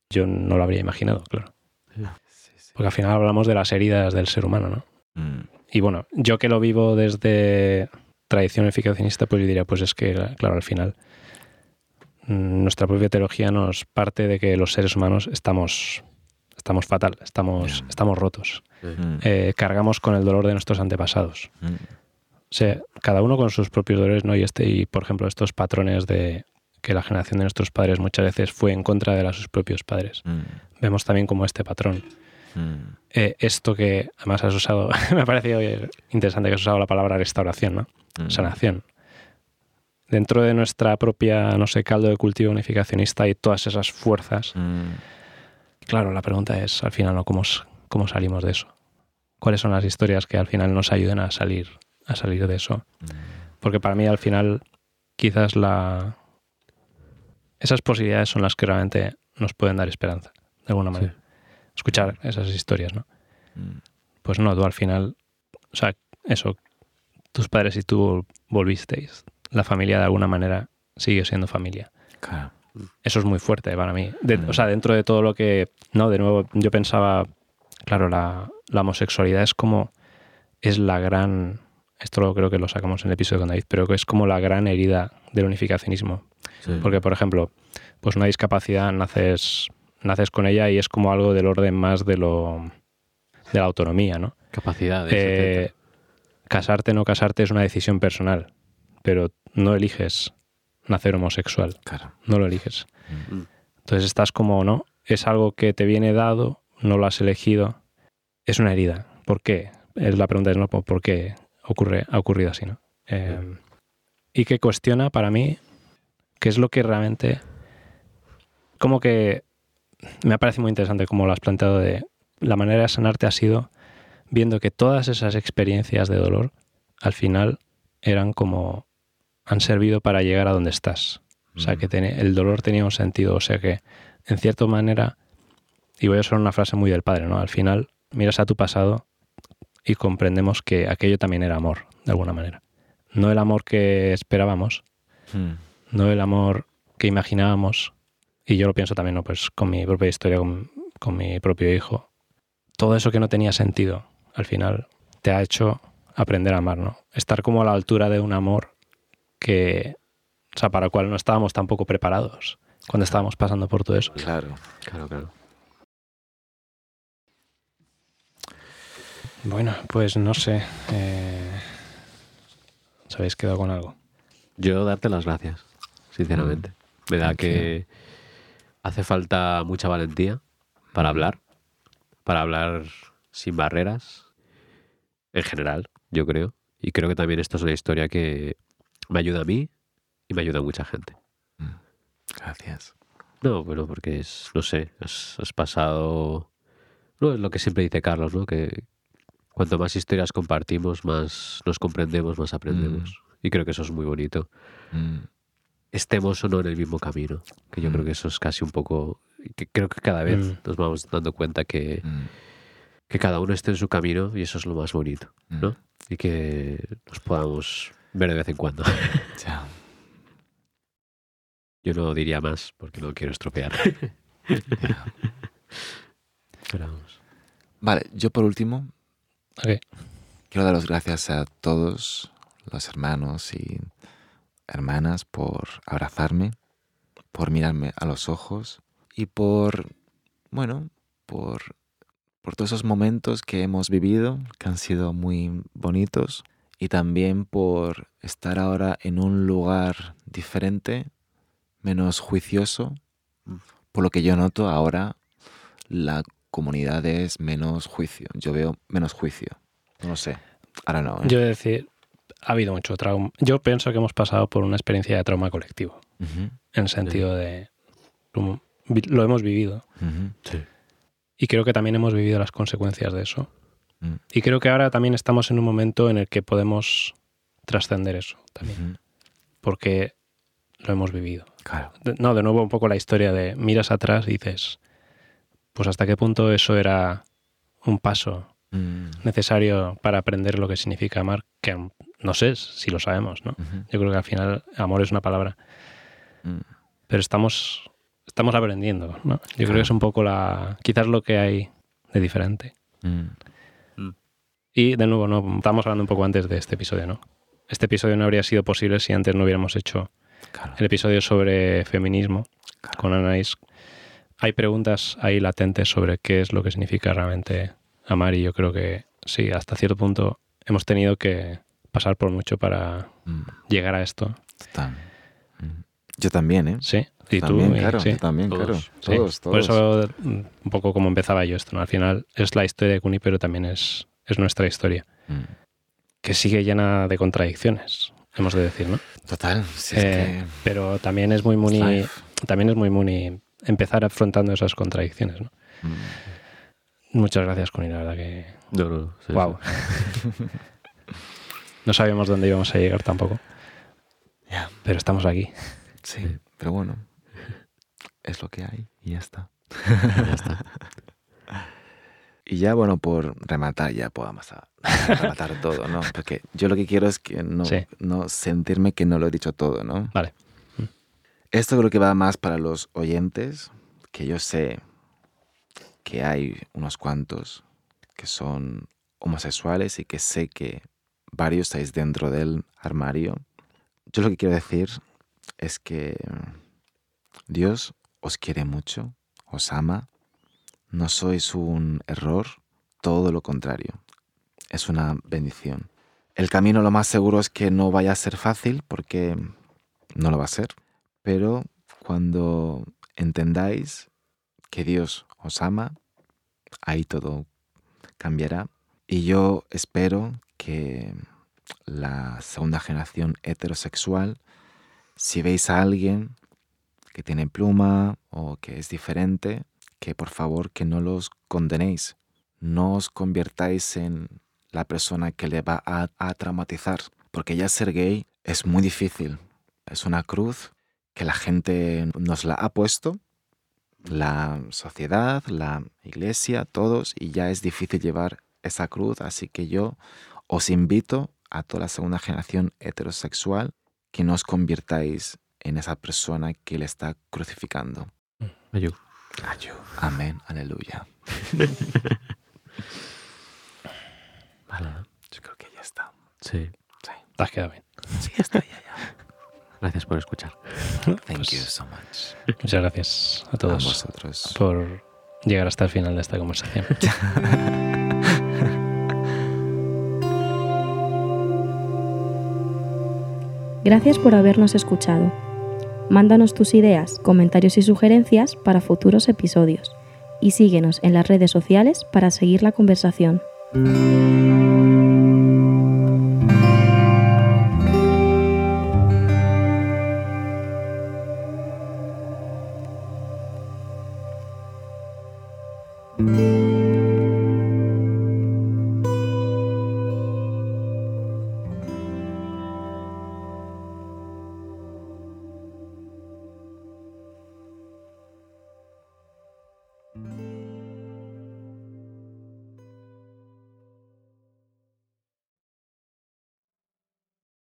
Yo no lo habría imaginado, claro. Sí, sí. Porque al final hablamos de las heridas del ser humano, ¿no? Mm, Y bueno, yo que lo vivo desde tradición eficacionista, pues yo diría, pues es que, claro, al final mm, nuestra propia teología nos parte de que los seres humanos estamos, estamos fatal, estamos, estamos rotos. Eh, cargamos con el dolor de nuestros antepasados. O sea, cada uno con sus propios dolores, ¿no? Y este, y por ejemplo, estos patrones de que la generación de nuestros padres muchas veces fue en contra de la sus propios padres. mm, Vemos también como este patrón. mm, Eh, esto que además has usado, me ha parecido interesante que has usado la palabra restauración, ¿no? mm. Sanación. Dentro de nuestra propia, no sé, caldo de cultivo unificacionista y todas esas fuerzas, Mm, claro, la pregunta es al final, ¿no? ¿Cómo, ¿Cómo salimos de eso? ¿Cuáles son las historias que al final nos ayuden a salir, a salir de eso? mm, Porque para mí al final quizás la... Esas posibilidades son las que realmente nos pueden dar esperanza, de alguna manera. Escuchar esas historias, ¿no? mm, Pues no, tú al final, o sea, eso, tus padres y tú volvisteis. La familia de alguna manera sigue siendo familia. claro. Eso es muy fuerte para mí. De- Mm. O sea, dentro de todo lo que... No, de nuevo, yo pensaba, claro, la, la homosexualidad es como... Es la gran... Esto lo creo que lo sacamos en el episodio con David, pero que es como la gran herida del unificacionismo. Sí. Porque, por ejemplo, pues una discapacidad naces, naces con ella y es como algo del orden más de lo... de la autonomía, ¿no? Capacidades. Eh, casarte o no casarte es una decisión personal, pero no eliges nacer homosexual, Claro. no lo eliges. Mm. Entonces estás como, ¿no? Es algo que te viene dado, no lo has elegido, es una herida. ¿Por qué? Es la pregunta es, ¿no? ¿Por qué ocurre, ha ocurrido así, ¿no? Eh, y que cuestiona para mí qué es lo que realmente... Como que me parece muy interesante como lo has planteado de la manera de sanarte ha sido viendo que todas esas experiencias de dolor al final eran como han servido para llegar a donde estás. O sea, que tiene- el dolor tenía un sentido. O sea que, en cierta manera, y voy a usar una frase muy del padre, ¿no? Al final, miras a tu pasado y comprendemos que aquello también era amor, de alguna manera. No el amor que esperábamos, Mm, no el amor que imaginábamos. Y yo lo pienso también, ¿no? Pues con mi propia historia, con, con mi propio hijo. Todo eso que no tenía sentido, al final, te ha hecho aprender a amar, ¿no? Estar como a la altura de un amor que, o sea, para el cual no estábamos tampoco preparados cuando estábamos pasando por todo eso. Claro. Claro, claro. Bueno, pues no sé. Eh, ¿Os habéis quedado con algo? Yo darte las gracias, sinceramente. Me da Thank que hace falta mucha valentía para hablar, para hablar sin barreras, en general, yo creo. Y creo que también esto es una historia que me ayuda a mí y me ayuda a mucha gente. Gracias. No, bueno, porque es, no sé, has, has pasado... No, es lo que siempre dice Carlos, ¿no? Que cuanto más historias compartimos, más nos comprendemos, más aprendemos. Y creo que eso es muy bonito. Mm, Estemos o no en el mismo camino. Que yo Mm. creo que eso es casi un poco... Que creo que cada vez Mm. nos vamos dando cuenta que, mm, que cada uno esté en su camino y eso es lo más bonito, mm. ¿no? Y que nos podamos ver de vez en cuando. Ya. Yo no diría más porque no quiero estropear. Pero vamos. Vale, yo por último quiero dar las gracias a todos los hermanos y hermanas por abrazarme, por mirarme a los ojos y por, bueno, por, por todos esos momentos que hemos vivido, que han sido muy bonitos, y también por estar ahora en un lugar diferente, menos juicioso, por lo que yo noto ahora la comunidad es menos juicio, yo veo menos juicio, no lo sé, ahora no. ¿eh? Yo he de decir, ha habido mucho trauma. Yo pienso que hemos pasado por una experiencia de trauma colectivo, en el sentido de lo hemos vivido Sí. y creo que también hemos vivido las consecuencias de eso. Mm. Y creo que ahora también estamos en un momento en el que podemos trascender eso también, porque lo hemos vivido. Claro. No, de nuevo un poco la historia de miras atrás y dices, pues hasta qué punto eso era un paso Mm, necesario para aprender lo que significa amar, que no sé si lo sabemos, ¿no? Yo creo que al final amor es una palabra, mm. pero estamos, estamos aprendiendo, ¿no? Yo creo que es un poco la, quizás lo que hay de diferente. Mm, Y de nuevo, no, estábamos hablando un poco antes de este episodio, ¿no? Este episodio no habría sido posible si antes no hubiéramos hecho Claro. el episodio sobre feminismo con Anaís. Hay preguntas ahí latentes sobre qué es lo que significa realmente amar y yo creo que sí, hasta cierto punto hemos tenido que pasar por mucho para Mm, llegar a esto. total. Mm. Yo también, ¿eh? Sí, y tú, también, claro, sí. yo también, Todos. claro. Sí, Todos, todos. Por eso, mm, un poco como empezaba yo esto, ¿no? Al final es la historia de Kuni, pero también es, es nuestra historia, Mm. que sigue llena de contradicciones, hemos de decir, ¿no? Total, si es Eh, pero también es muy muni, life. también es muy muni empezar afrontando esas contradicciones, ¿no? Mm. Muchas gracias, Kuni, la verdad que... No, no. sí, wow. no sabíamos dónde íbamos a llegar tampoco, pero estamos aquí. sí, pero bueno, es lo que hay y ya está. Ya está. Y ya, bueno, por rematar, ya podamos a- rematar todo, ¿no? Porque yo lo que quiero es que no, Sí. no sentirme que no lo he dicho todo, ¿no? Vale. Esto creo que va más para los oyentes, que yo sé que hay unos cuantos que son homosexuales y que sé que varios estáis dentro del armario. Yo lo que quiero decir es que Dios os quiere mucho, os ama, no sois un error, todo lo contrario, es una bendición. El camino lo más seguro es que no vaya a ser fácil porque no lo va a ser, pero cuando entendáis que Dios os ama, ahí todo cambiará. Y yo espero que la segunda generación heterosexual, si veis a alguien que tiene pluma o que es diferente, que por favor que no los condenéis, no os convirtáis en la persona que le va a, a traumatizar, porque ya ser gay es muy difícil, es una cruz que la gente nos la ha puesto, la sociedad, la iglesia, todos, y ya es difícil llevar esa cruz, así que yo os invito a toda la segunda generación heterosexual que no os convirtáis en esa persona que le está crucificando. Ayu. Amén, aleluya. Vale. Yo creo que ya está. Sí. Te has quedado bien. Sí, está ya, ya. Gracias por escuchar. Thank Pues- you so much. Muchas gracias a A todos vosotros. por llegar hasta el final de esta conversación. Gracias por habernos escuchado. Mándanos tus ideas, comentarios y sugerencias para futuros episodios y síguenos en las redes sociales para seguir la conversación.